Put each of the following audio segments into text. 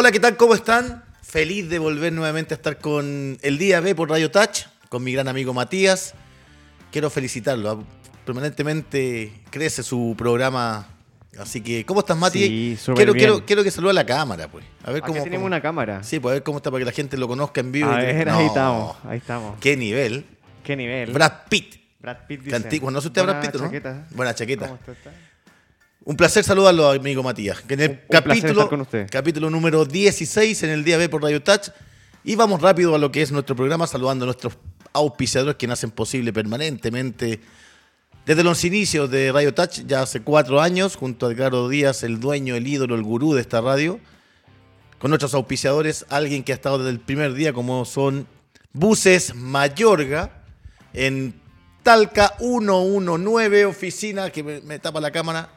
Hola, ¿qué tal? ¿Cómo están? Feliz de volver nuevamente a estar con el Día B por Radio Touch, con mi gran amigo Matías. Quiero felicitarlo. Permanentemente crece su programa. Así que, ¿cómo estás, Mati? Sí, quiero, bien. quiero, quiero que salude a la cámara, pues. A ver Acá cómo. tenemos cómo- una cámara. Sí, pues a ver cómo está para que la gente lo conozca en vivo. A ahí No, estamos, ahí estamos. Qué nivel. ¿Qué nivel? Brad Pitt. Brad Pitt dice. antiguo. ¿Conoce usted a Brad Buena Pitt, no? chaqueta. Buena chaqueta. ¿Cómo está? Un placer saludarlo, amigo Matías. Que en el Un- un placer capítulo, estar con usted. capítulo número 16 en el día B por Radio Touch. Y vamos rápido a lo que es nuestro programa, saludando a nuestros auspiciadores que hacen posible permanentemente. Desde los inicios de Radio Touch, ya hace cuatro años, junto a Edgardo Díaz, el dueño, el ídolo, el gurú de esta radio. Con nuestros auspiciadores, alguien que ha estado desde el primer día, como son Buses Mayorga, en Talca 119, oficina, que me, me tapa la cámara.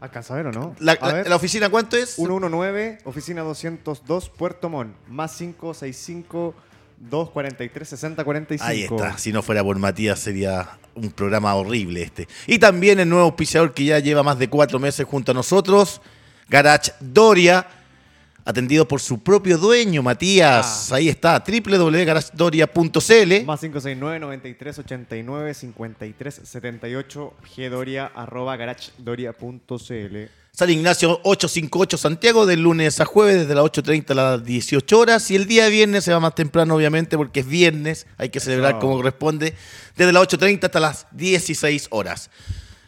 ¿Alcanza a ver o no? La, a la- ver. la oficina cuánto es? 119, oficina 202, Puerto Montt. Más 565 243 6045. Ahí está. Si no fuera por Matías sería un programa horrible este. Y también el nuevo auspiciador que ya lleva más de cuatro meses junto a nosotros, Garage Doria, atendido por su propio dueño, Matías. Ah. Ahí está, www.garagedoria.cl. Más 569 93 89 53 78 gdoria arroba garagedoria.cl. San Ignacio 858 Santiago, del lunes a jueves, desde las 8.30 a las 18 horas. Y el día viernes se va más temprano, obviamente, porque es viernes, hay que celebrar como corresponde, desde las 8.30 hasta las 16 horas.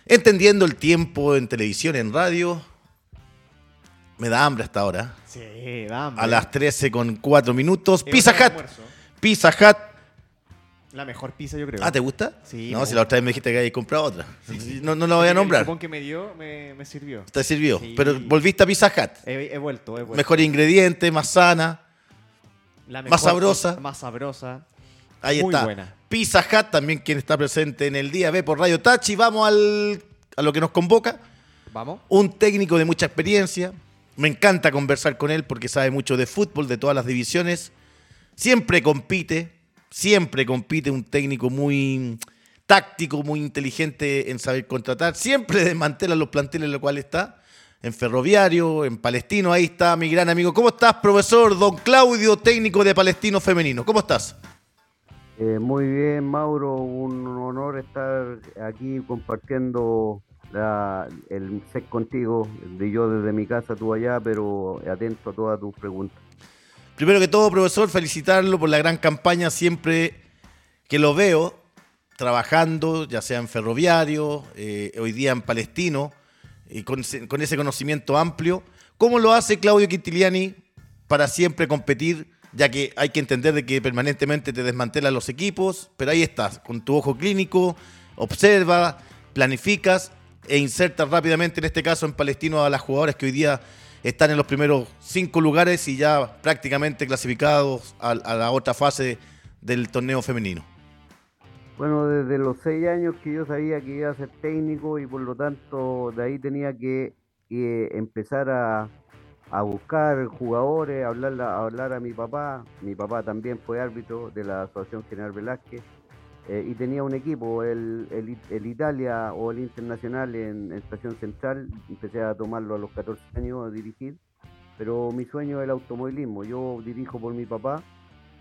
Entendiendo el tiempo en televisión, en radio, me da hambre hasta ahora. Sí, dame. A las 13 con 4 minutos. Es Pizza Hut. Pizza Hut. La mejor pizza, yo creo. Ah, ¿te gusta? Sí, No, si la otra vez me dijiste que habías comprado otra. No, no la voy a El nombrar. cupón que me dio me, me sirvió. Te sirvió. Sí. Pero volviste a Pizza Hut. He, he vuelto, he vuelto. Mejor ingrediente, más sana. La más sabrosa. Más sabrosa. Ahí Muy está. buena. Pizza Hut, también quien está presente en el día B por Radio Touch. Y vamos al, a lo que nos convoca. Vamos. Un técnico de mucha experiencia. Me encanta conversar con él porque sabe mucho de fútbol, de todas las divisiones. Siempre compite, siempre compite. Un técnico muy táctico, muy inteligente en saber contratar. Siempre desmantela los planteles en los cuales está. En Ferroviario, en Palestino, ahí está mi gran amigo. ¿Cómo estás, profesor Don Claudio, técnico de Palestino Femenino? ¿Cómo estás? Eh, muy bien, Mauro, un honor estar aquí compartiendo la- el set contigo, de yo desde mi casa, tú allá, pero atento a todas tus preguntas. Primero que todo, profesor, felicitarlo por la gran campaña siempre que lo veo trabajando, ya sea en ferroviario, eh, hoy día en Palestino, y con, con ese conocimiento amplio. ¿Cómo lo hace Claudio Quintiliani para siempre competir? Ya que hay que entender de que permanentemente te desmantelan los equipos, pero ahí estás, con tu ojo clínico, observa, planificas e insertas rápidamente, en este caso en Palestino, a las jugadoras que hoy día están en los primeros cinco lugares y ya prácticamente clasificados a, la otra fase del torneo femenino. Bueno, desde los seis años que yo sabía que iba a ser técnico y por lo tanto de ahí tenía que, empezar a, a buscar jugadores, a hablar, a hablar a mi papá. Mi papá también fue árbitro de la Asociación General Velázquez eh, y tenía un equipo, el, el, el Italia o el Internacional en, en Estación Central. Empecé a tomarlo a los 14 años a dirigir, pero mi sueño es el automovilismo. Yo dirijo por mi papá.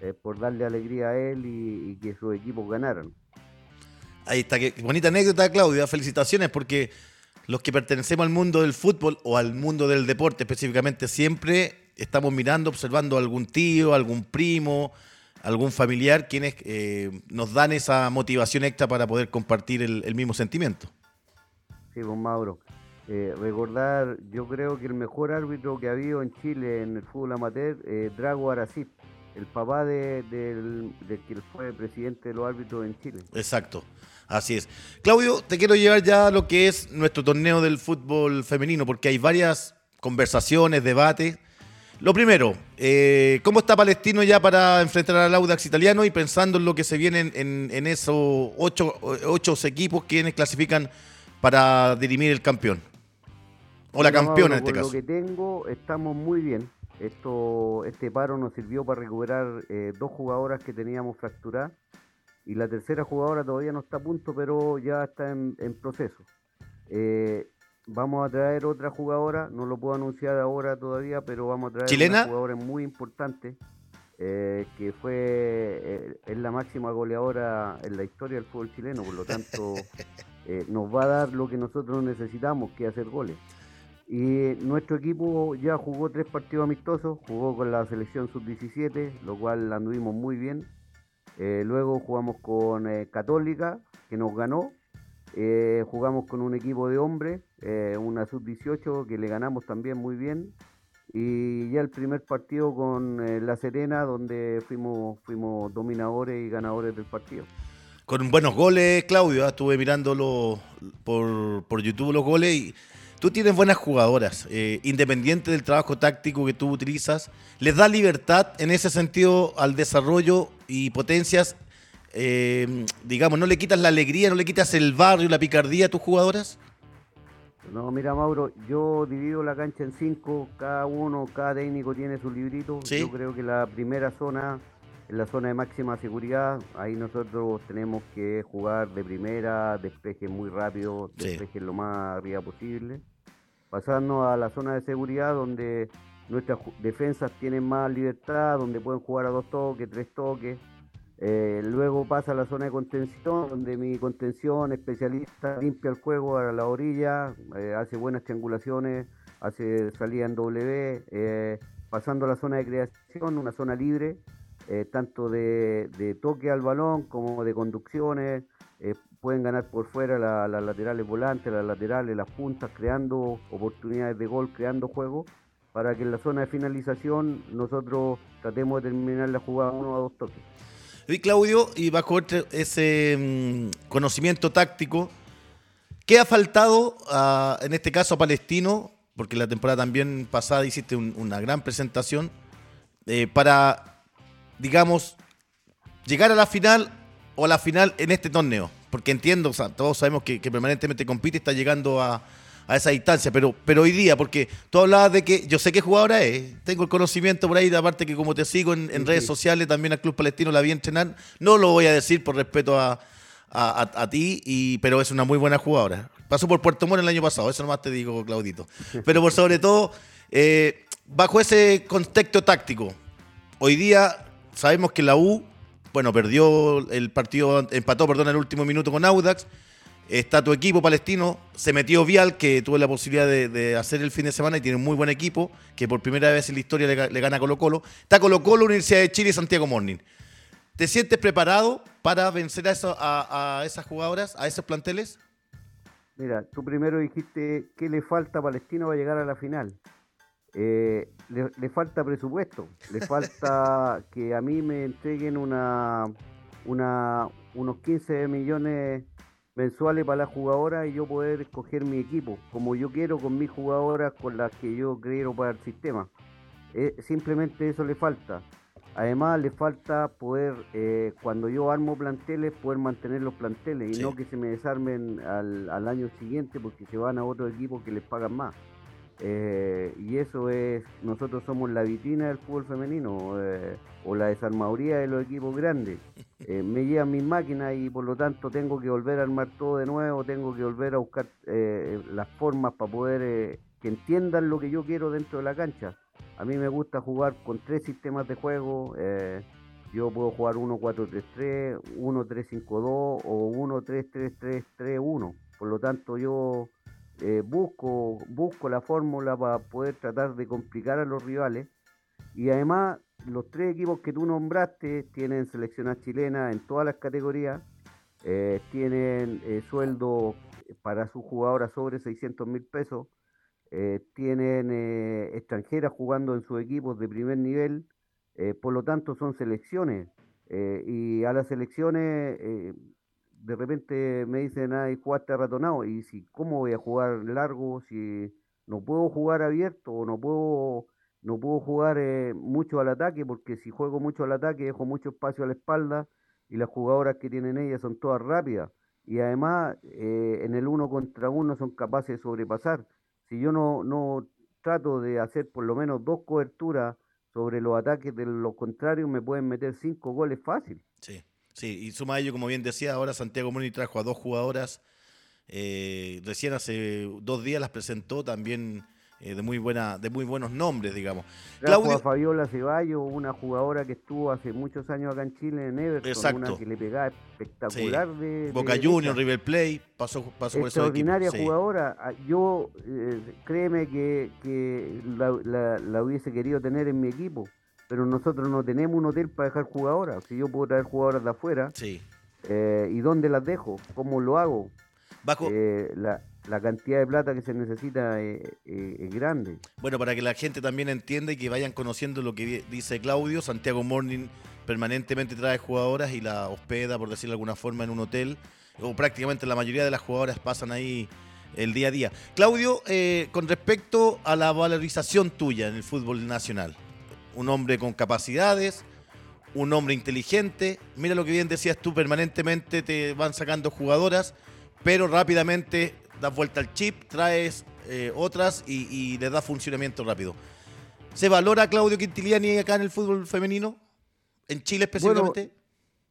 eh, por darle alegría a él y, y que sus equipos ganaran. Ahí está, qué bonita anécdota, Claudia. Felicitaciones porque los que pertenecemos al mundo del fútbol o al mundo del deporte específicamente, siempre estamos mirando, observando a algún tío, algún primo, algún familiar, quienes eh, nos dan esa motivación extra para poder compartir el, el mismo sentimiento. Sí, pues Mauro. Eh, recordar, yo creo que el mejor árbitro que ha habido en Chile en el fútbol amateur, eh, Drago Aracip, el papá de, del, del que fue presidente de los árbitros en Chile. Exacto, así es. Claudio, te quiero llevar ya a lo que es nuestro torneo del fútbol femenino, porque hay varias conversaciones, debates. Lo primero, eh, ¿cómo está Palestino ya para enfrentar al Audax italiano y pensando en lo que se viene en, en- en esos ocho, ocho equipos quienes clasifican para dirimir el campeón? O la campeona en este por caso. Lo que tengo, estamos muy bien. Esto, este paro nos sirvió para recuperar eh, dos jugadoras que teníamos fracturadas y la tercera jugadora todavía no está a punto, pero ya está en, en proceso. Eh, vamos a traer otra jugadora, no lo puedo anunciar ahora todavía, pero vamos a traer ¿Chilena? una jugadora muy importante, eh, que fue eh, es la máxima goleadora en la historia del fútbol chileno, por lo tanto eh, nos va a dar lo que nosotros necesitamos, que hacer goles. Y nuestro equipo ya jugó tres partidos amistosos, jugó con la selección sub-17, lo cual anduvimos muy bien. Luego jugamos con Católica, que nos ganó. Eh, jugamos con un equipo de hombres, eh, una sub-18, que le ganamos también muy bien. Y ya el primer partido con eh, La Serena, donde fuimos, fuimos dominadores y ganadores del partido. Con buenos goles, Claudio. ¿ah? Estuve mirándolo por, por YouTube los goles y tú tienes buenas jugadoras. eh, independiente del trabajo táctico que tú utilizas, les da libertad en ese sentido al desarrollo y potencias. Eh, digamos, no le quitas la alegría, no le quitas el barrio, la picardía a tus jugadoras. No, mira Mauro, yo divido la cancha en cinco, cada uno, cada técnico tiene su librito. Sí. Yo creo que la primera zona es la zona de máxima seguridad, ahí nosotros tenemos que jugar de primera, despeje muy rápido, Sí. despeje lo más arriba posible. Pasando a la zona de seguridad donde nuestras defensas tienen más libertad, donde pueden jugar a dos toques, tres toques. Eh, luego pasa a la zona de contención, donde mi contención especialista limpia el juego a la orilla, eh, hace buenas triangulaciones, hace salida en W, eh, pasando a la zona de creación, una zona libre, eh, tanto de, toque al balón como de conducciones, eh, pueden ganar por fuera la- las laterales volantes, las laterales, las puntas, creando oportunidades de gol, creando juego, para que en la zona de finalización nosotros tratemos de terminar la jugada uno a dos toques. Y Claudio, y bajo ese mm, conocimiento táctico, ¿qué ha faltado en este caso a Palestino? Porque la temporada también pasada hiciste un- una gran presentación eh, para, digamos, llegar a la final o a la final en este torneo. Porque entiendo, o sea, todos sabemos que, que permanentemente compite está llegando a, a esa distancia, pero, pero hoy día, porque tú hablabas de que yo sé qué jugadora es, tengo el conocimiento por ahí, aparte que como te sigo en, en Sí, redes sociales, también al Club Palestino la vi entrenar, no lo voy a decir por respeto a, a, a- a ti, y, pero es una muy buena jugadora. Pasó por Puerto Montt el año pasado, eso nomás te digo, Claudito. Pero por sobre todo, eh, bajo ese contexto táctico, hoy día sabemos que la U, bueno, perdió el partido, empató, perdón, el último minuto con Audax. Está tu equipo palestino, se metió Vial, que tuve la posibilidad de, de hacer el fin de semana y tiene un muy buen equipo, que por primera vez en la historia le, ga- le gana a Colo Colo. Está Colo Colo, Universidad de Chile y Santiago Morning. ¿Te sientes preparado para vencer a, eso- a- a esas jugadoras, a esos planteles? Mira, tú primero dijiste que le falta a Palestino para llegar a la final. Eh, le, le falta presupuesto, le falta que a mí me entreguen una, una, unos 15 millones mensuales para las jugadoras y yo poder escoger mi equipo, como yo quiero con mis jugadoras, con las que yo quiero para el sistema. Eh, simplemente eso le falta. Además, le falta poder, eh, cuando yo armo planteles, poder mantener los planteles y Sí. no que se me desarmen al, al año siguiente porque se van a otro equipo que les pagan más. Eh, y eso es, nosotros somos la vitrina del fútbol femenino eh, o la desarmaduría de los equipos grandes. Eh, me llevan mis máquinas y por lo tanto tengo que volver a armar todo de nuevo, tengo que volver a buscar las formas para poder que entiendan lo que yo quiero dentro de la cancha. A mí me gusta jugar con tres sistemas de juego. yo puedo jugar 1-4-3-3, 1-3-5-2 o 1-3-3-3-3-1. Por lo tanto, yo eh, busco, busco la fórmula para poder tratar de complicar a los rivales. Y además, los tres equipos que tú nombraste tienen seleccionada chilena en todas las categorías, eh, tienen eh, sueldo para sus jugadoras sobre 600 mil pesos, eh, tienen extranjeras jugando en sus equipos de primer nivel, por lo tanto son selecciones. y a las selecciones de repente me dicen, ay, jugaste ratonado. Y si, ¿cómo voy a jugar largo si no puedo jugar abierto o no puedo, no puedo jugar eh, mucho al ataque? Porque si juego mucho al ataque dejo mucho espacio a la espalda y las jugadoras que tienen ellas son todas rápidas. Y además eh, en el uno contra uno son capaces de sobrepasar. Si yo no, no trato de hacer por lo menos dos coberturas sobre los ataques de los contrarios, me pueden meter cinco goles fácil. Sí, sí, y suma a ello, como bien decía, ahora Santiago Moni trajo a dos jugadoras eh, recién hace dos días las presentó también eh, de muy buena, de muy buenos nombres, digamos. Trajo Claudio, a Fabiola Ceballos, una jugadora que estuvo hace muchos años acá en Chile en Everton, Exacto. una que le pegaba espectacular de, de Boca derecha. Juniors, River Plate, pasó, pasó por esos extraordinaria sí. jugadora. Ah, Yo, eh, créeme que, que la, la- la hubiese querido tener en mi equipo, pero nosotros no tenemos un hotel para dejar jugadoras. Si yo puedo traer jugadoras de afuera, Sí. eh, ¿y dónde las dejo? ¿Cómo lo hago? Bajo, Eh, la, la cantidad de plata que se necesita eh, es grande. Bueno, para que la gente también entienda y que vayan conociendo lo que di- dice Claudio, Santiago Morning permanentemente trae jugadoras y la hospeda, por decirlo de alguna forma, en un hotel. O prácticamente la mayoría de las jugadoras pasan ahí el día a día. Claudio, eh, con respecto a la valorización tuya en el fútbol nacional, un hombre con capacidades, un hombre inteligente, mira lo que bien decías tú, permanentemente te van sacando jugadoras, pero rápidamente das vuelta al chip, traes eh, otras y, y le das funcionamiento rápido. ¿Se valora Claudio Quintiliani acá en el fútbol femenino? ¿En Chile específicamente?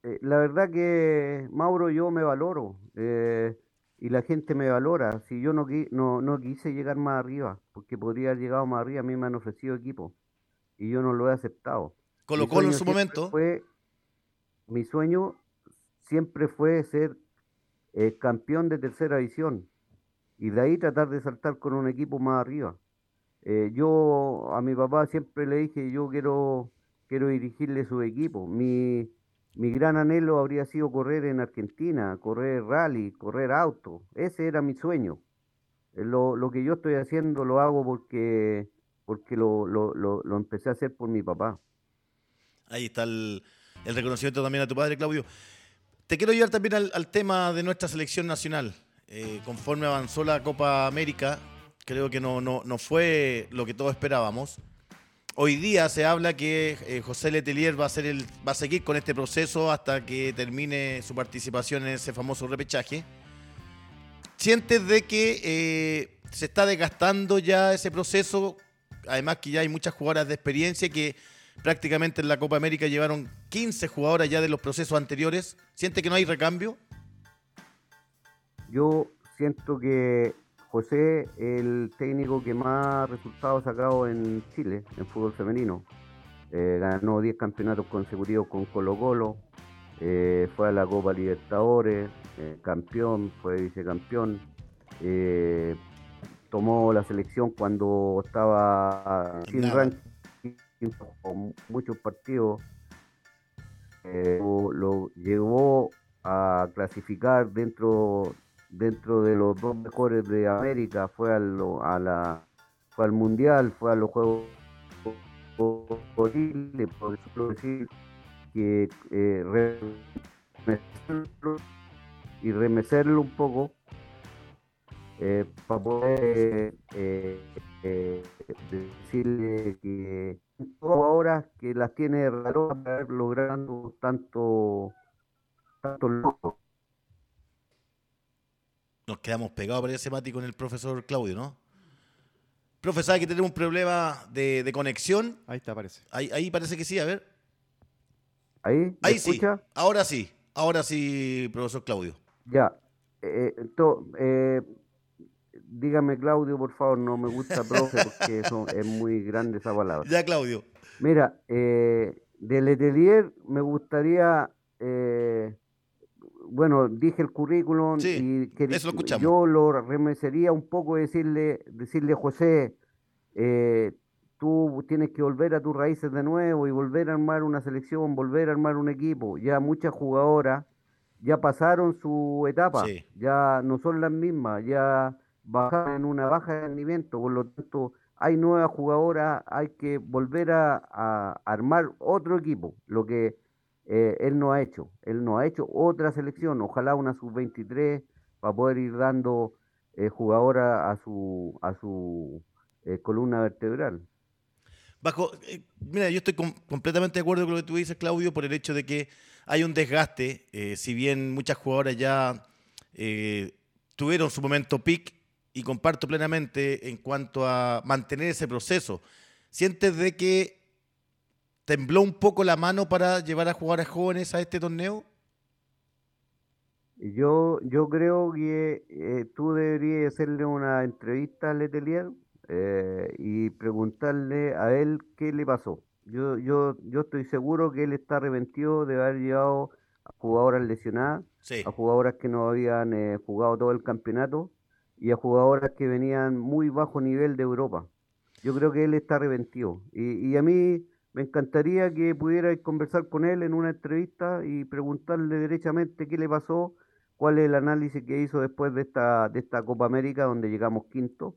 Eh, la verdad que, Mauro, yo me valoro eh, y la gente me valora. Si yo no, no, no quise llegar más arriba, porque podría haber llegado más arriba, a mí me han ofrecido equipo y yo no lo he aceptado. Colo Colo en su momento. Fue, mi sueño siempre fue ser eh, campeón de tercera división y de ahí tratar de saltar con un equipo más arriba. Eh, yo a mi papá siempre le dije, yo quiero, quiero dirigirle su equipo. Mi, mi gran anhelo habría sido correr en Argentina, correr rally, correr auto. Ese era mi sueño. Eh, Lo, lo que yo estoy haciendo lo hago porque, porque lo, lo, lo, empecé a hacer por mi papá. Ahí está el, reconocimiento también a tu padre, Claudio. Te quiero llevar también al, al tema de nuestra selección nacional. Eh, conforme avanzó la Copa América, creo que no, no, no fue lo que todos esperábamos. Hoy día se habla que eh, José Letelier va a, ser el, va a seguir con este proceso hasta que termine su participación en ese famoso repechaje. ¿Sientes de que eh, se está desgastando ya ese proceso? Además que ya hay muchas jugadoras de experiencia que prácticamente en la Copa América llevaron 15 jugadoras ya de los procesos anteriores. ¿Siente que no hay recambio? Yo siento que José el técnico que más resultados ha sacado en Chile, en fútbol femenino. Eh, ganó 10 campeonatos consecutivos con Colo Colo, eh, fue a la Copa Libertadores, eh, campeón, fue vicecampeón, tomó la selección cuando estaba sin Nada. ranking, con muchos partidos, eh, lo, lo llevó a clasificar dentro dentro de los dos mejores de América, fue a, lo- a la fue al mundial, fue a los juegos Chile, por decir que eh, remecerlo y remecerlo un poco eh, para poder eh, eh, decirle que ahora que las tiene valor para logrando tanto tanto logro. Nos quedamos pegados, parece, Mati, con el profesor Claudio, ¿no? Profe, ¿sabe que tenemos un problema de, de conexión? Ahí está, parece. Ahí, ahí parece que sí, a ver. Ahí, ¿me Ahí sí, escucha? ahora sí, ahora sí, profesor Claudio. Ya. Eh, to- eh, dígame, Claudio, por favor, no me gusta profe porque eso es muy grande esa palabra. Ya, Claudio. Mira, eh, de Letelier me gustaría, eh, bueno, dije el currículum Sí, y que eso lo escuchamos. yo lo remecería un poco decirle, decirle José, eh, tú tienes que volver a tus raíces de nuevo y volver a armar una selección, volver a armar un equipo. Ya muchas jugadoras ya pasaron su etapa, Sí. ya no son las mismas, ya bajaron en una baja de rendimiento, por lo tanto hay nuevas jugadoras, hay que volver a, armar otro equipo, lo que eh, él no ha hecho, él no ha hecho otra selección, ojalá una sub-23 para poder ir dando eh, jugadora a su, a su eh, columna vertebral. Bajo, eh, mira, yo estoy com- completamente de acuerdo con lo que tú dices, Claudio, por el hecho de que hay un desgaste, si bien muchas jugadoras ya tuvieron su momento peak, y comparto plenamente en cuanto a mantener ese proceso. ¿Sientes de que tembló un poco la mano para llevar a jugadores jóvenes a este torneo? Yo, yo creo que eh, tú deberías hacerle una entrevista a Letelier eh, y preguntarle a él qué le pasó. Yo, yo, yo estoy seguro que él está arrepentido de haber llevado a jugadoras lesionadas, Sí, a jugadoras que no habían eh, jugado todo el campeonato y a jugadoras que venían muy bajo nivel de Europa. Yo creo que él está arrepentido. Y, y a mí me encantaría que pudiera conversar con él en una entrevista y preguntarle derechamente qué le pasó, cuál es el análisis que hizo después de esta, de esta Copa América, donde llegamos quinto,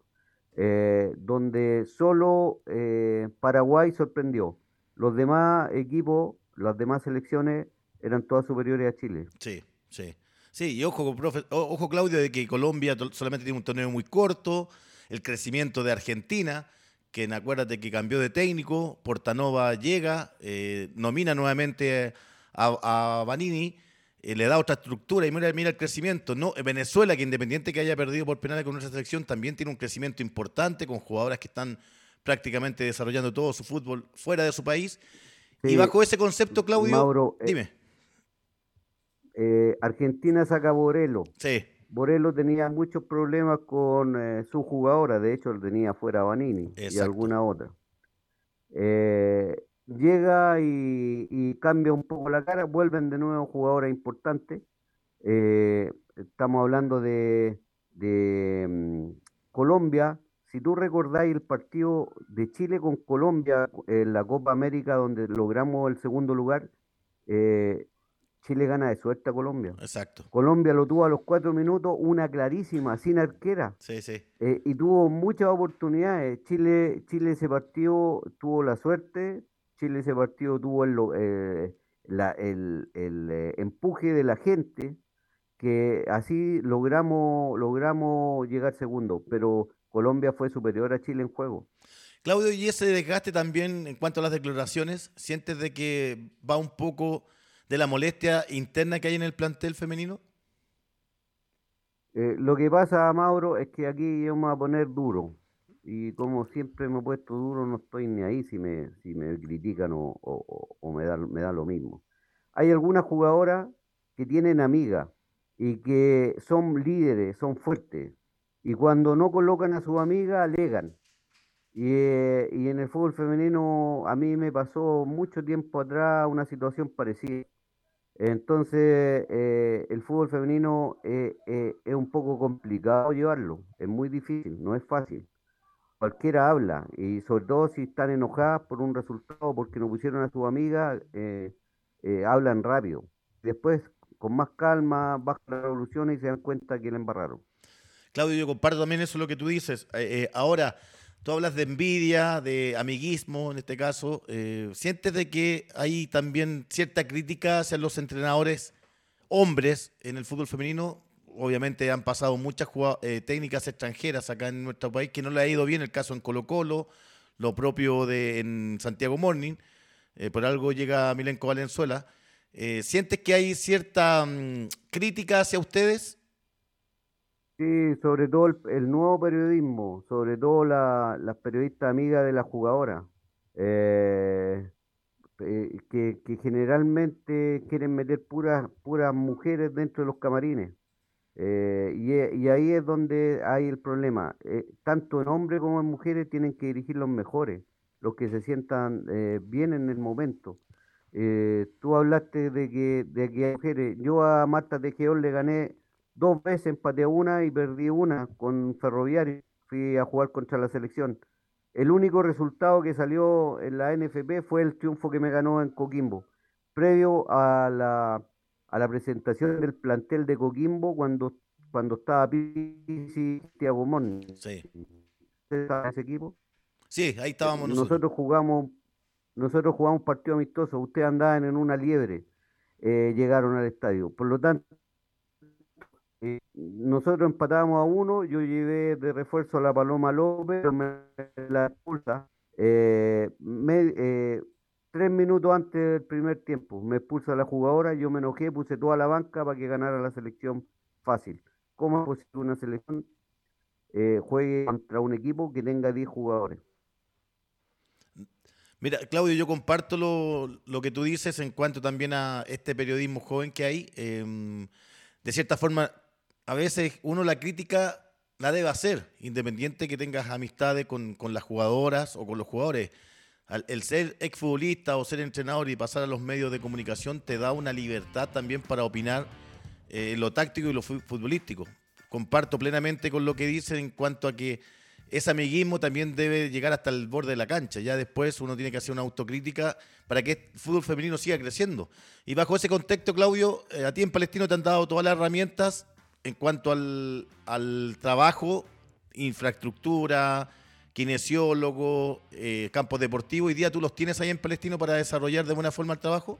eh, donde solo eh, Paraguay sorprendió. Los demás equipos, las demás selecciones eran todas superiores a Chile. sí, sí. Sí, y ojo, profe- ojo Claudio, de que Colombia solamente tiene un torneo muy corto, el crecimiento de Argentina, que acuérdate que cambió de técnico, Portanova llega, eh, nomina nuevamente a, a Vanini, eh, le da otra estructura y mira, mira el crecimiento. No, Venezuela, que independiente que haya perdido por penales con nuestra selección, también tiene un crecimiento importante con jugadoras que están prácticamente desarrollando todo su fútbol fuera de su país. y bajo ese concepto, Claudio, Mauro, eh, dime. eh, Argentina saca Borelo. Sí, Borelo tenía muchos problemas con eh, su jugadora, de hecho, él tenía fuera Vanini y alguna otra. Eh, llega y, y cambia un poco la cara, vuelven de nuevo jugadoras importantes. Eh, estamos hablando de, de, mm, Colombia. Si tú recordáis el partido de Chile con Colombia en la Copa América, donde logramos el segundo lugar, eh, Chile gana de suerte a Colombia. exacto. Colombia lo tuvo a los cuatro minutos, una clarísima, sin arquera, Sí, sí. eh, y tuvo muchas oportunidades. Chile, Chile ese partido tuvo la suerte, Chile ese partido tuvo el, eh, la- el- el, eh, empuje de la gente, que así logramos, logramos llegar segundo, pero Colombia fue superior a Chile en juego. Claudio, y ese desgaste también en cuanto a las declaraciones, ¿sientes de que va un poco de la molestia interna que hay en el plantel femenino? Eh, lo que pasa, Mauro, es que aquí voy a poner duro. Y como siempre me he puesto duro, no estoy ni ahí si me, si me critican o me da, me da lo mismo. Hay algunas jugadoras que tienen amigas y que son líderes, son fuertes. Y cuando no colocan a su amiga, alegan. Y, eh, y en el fútbol femenino a mí me pasó mucho tiempo atrás una situación parecida. Entonces, eh, el fútbol femenino eh, eh, es un poco complicado llevarlo, es muy difícil, no es fácil. Cualquiera habla, y sobre todo si están enojadas por un resultado, porque no pusieron a su amiga, eh, eh, hablan rápido. Después, con más calma, bajan las revoluciones y se dan cuenta que la embarraron. Claudio, yo comparto también eso lo que tú dices. Eh, eh, ahora, tú hablas de envidia, de amiguismo en este caso. eh, ¿Sientes de que hay también cierta crítica hacia los entrenadores hombres en el fútbol femenino? Obviamente han pasado muchas eh, técnicas extranjeras acá en nuestro país que no le ha ido bien, el caso en Colo Colo, lo propio de en Santiago Morning, eh, por algo llega Milenko Valenzuela. ¿Sientes que hay cierta mm, crítica hacia ustedes? Sí, sobre todo el, el nuevo periodismo, sobre todo la- las periodistas amigas de la jugadora, eh, eh, que, que generalmente quieren meter puras, puras mujeres dentro de los camarines. Eh, y, e- y ahí es donde hay el problema. Eh, tanto en hombres como en mujeres tienen que dirigir los mejores, los que se sientan eh, bien en el momento. Eh, tú hablaste de que, de que hay mujeres. Yo a Marta Tejedor le gané dos veces, empateé una y perdí una con Ferroviario. Fui a jugar contra la selección. El único resultado que salió en la NFP fue el triunfo que me ganó en Coquimbo, previo a la, a la presentación del plantel de Coquimbo cuando, cuando estaba Pizzi y Thiago Moni. Sí. ¿Usted sabe ese equipo? Sí, ahí estábamos nosotros. Nosotros jugamos, nosotros jugamos partido amistoso, ustedes andaban en una liebre, eh, llegaron al estadio. Por lo tanto, eh, nosotros empatábamos a uno, yo llevé de refuerzo a la Paloma López, me la expulsa. eh, eh, tres minutos antes del primer tiempo, me expulsa la jugadora, yo me enojé, puse toda la banca para que ganara la selección fácil. ¿Cómo es posible una selección juegue contra un equipo que tenga 10 jugadores? Mira, Claudio, yo comparto lo, lo que tú dices en cuanto también a este periodismo joven que hay. Eh, de cierta forma, a veces uno la crítica la debe hacer, independiente que tengas amistades con, con las jugadoras o con los jugadores. El ser exfutbolista o ser entrenador y pasar a los medios de comunicación te da una libertad también para opinar eh, lo táctico y lo fu- futbolístico. Comparto plenamente con lo que dicen en cuanto a que ese amiguismo también debe llegar hasta el borde de la cancha. Ya después uno tiene que hacer una autocrítica para que el fútbol femenino siga creciendo. Y bajo ese contexto, Claudio, eh, a ti en Palestino te han dado todas las herramientas en cuanto al, al trabajo, infraestructura, kinesiólogo, eh, campos deportivos. ¿Hoy día tú los tienes ahí en Palestino para desarrollar de buena forma el trabajo?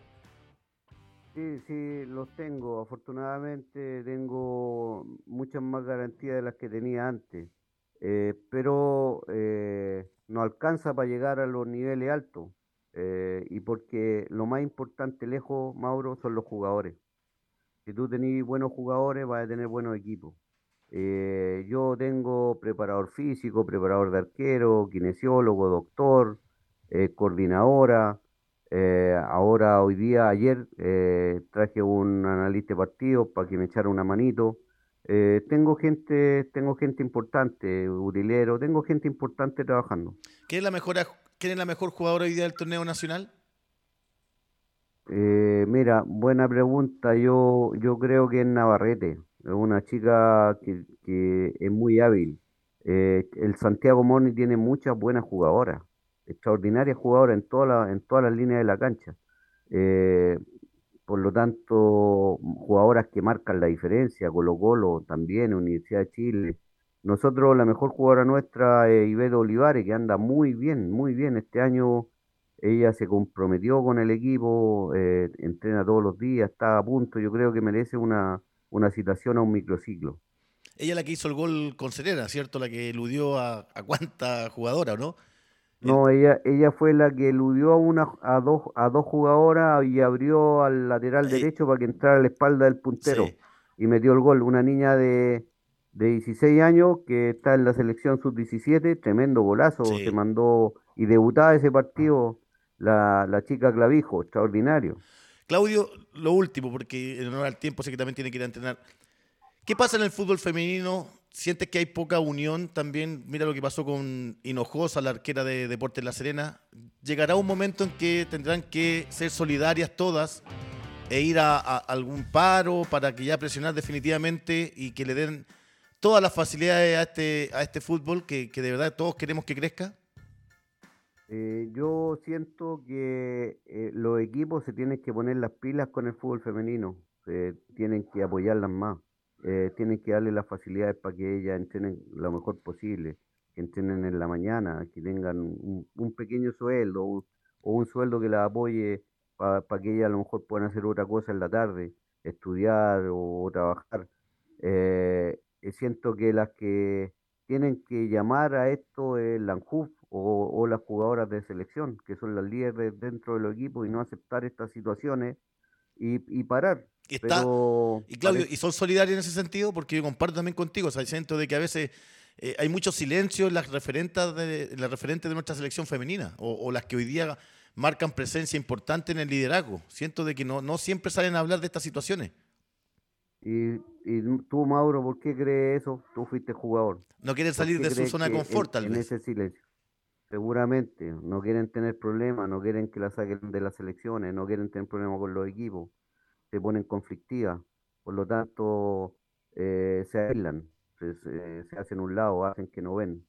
Sí, sí, los tengo. Afortunadamente tengo muchas más garantías de las que tenía antes. Eh, pero eh, no alcanza para llegar a los niveles altos. Eh, y porque lo más importante lejos, Mauro, son los jugadores. Si tú tenés buenos jugadores, vas a tener buenos equipos. Eh, yo tengo preparador físico, preparador de arquero, kinesiólogo, doctor, eh, coordinadora. Eh, ahora, hoy día, ayer, traje un analista de partidos para que me echara una manito. Tengo gente, tengo gente importante, utilero, tengo gente importante trabajando. ¿Quién es la mejor, quién es la mejor jugadora hoy día del torneo nacional? Eh, mira, buena pregunta. Yo, yo creo que es Navarrete, es una chica que, que es muy hábil. Eh, el Santiago Morning tiene muchas buenas jugadoras, extraordinarias jugadoras en toda la- en todas las líneas de la cancha. Eh, por lo tanto, jugadoras que marcan la diferencia, Colo Colo también, Universidad de Chile. Nosotros, la mejor jugadora nuestra es Ibedo Olivares, que anda muy bien, muy bien. Este año ella se comprometió con el equipo, eh, entrena todos los días, está a punto. Yo creo que merece una, una citación a un microciclo. Ella es la que hizo el gol con Serena, ¿cierto? La que eludió a, a cuánta jugadora, ¿o no? No, ella, ella fue la que eludió a una, a dos, a dos jugadoras y abrió al lateral Eh, derecho para que entrara a la espalda del puntero Sí. y metió el gol. Una niña de, de 16 años que está en la selección sub-17, tremendo golazo, Sí. se mandó y debutaba ese partido la, la chica Clavijo, extraordinario. Claudio, lo último, porque en honor al tiempo sé que también tiene que ir a entrenar. ¿Qué pasa en el fútbol femenino? ¿Sientes que hay poca unión también? Mira lo que pasó con Hinojosa, la arquera de Deportes La Serena. ¿Llegará un momento en que tendrán que ser solidarias todas e ir a, a algún paro para que ya presionar definitivamente y que le den todas las facilidades a este, a este fútbol que, que de verdad todos queremos que crezca? Eh, yo siento que eh, los equipos se tienen que poner las pilas con el fútbol femenino, eh, tienen que apoyarlas más, eh, tienen que darle las facilidades para que ellas entrenen lo mejor posible, que entrenen en la mañana, que tengan un, pequeño sueldo o un sueldo que las apoye para que ellas a lo mejor puedan hacer otra cosa en la tarde, estudiar o, trabajar. Eh, eh, siento que las que tienen que llamar a esto es la ANJUF o, o las jugadoras de selección, que son las líderes dentro del equipo y no aceptar estas situaciones y, y parar. Y está, Pero Y Claudio, parece- ¿y son solidarios en ese sentido? Porque yo comparto también contigo, o sea, siento de que a veces eh, hay mucho silencio en las referentes de, en las referentes de nuestra selección femenina, o, o las que hoy día marcan presencia importante en el liderazgo. Siento de que no, no siempre salen a hablar de estas situaciones. y, y tú, Mauro, ¿por qué crees eso? Tú fuiste jugador. No quieren ¿Por salir de su zona de confort, en, tal en vez. ese silencio? Seguramente, no quieren tener problemas, no quieren que la saquen de las selecciones, no quieren tener problemas con los equipos, se ponen conflictivas, por lo tanto eh, se aíslan, se, se- se hacen un lado, hacen que no ven.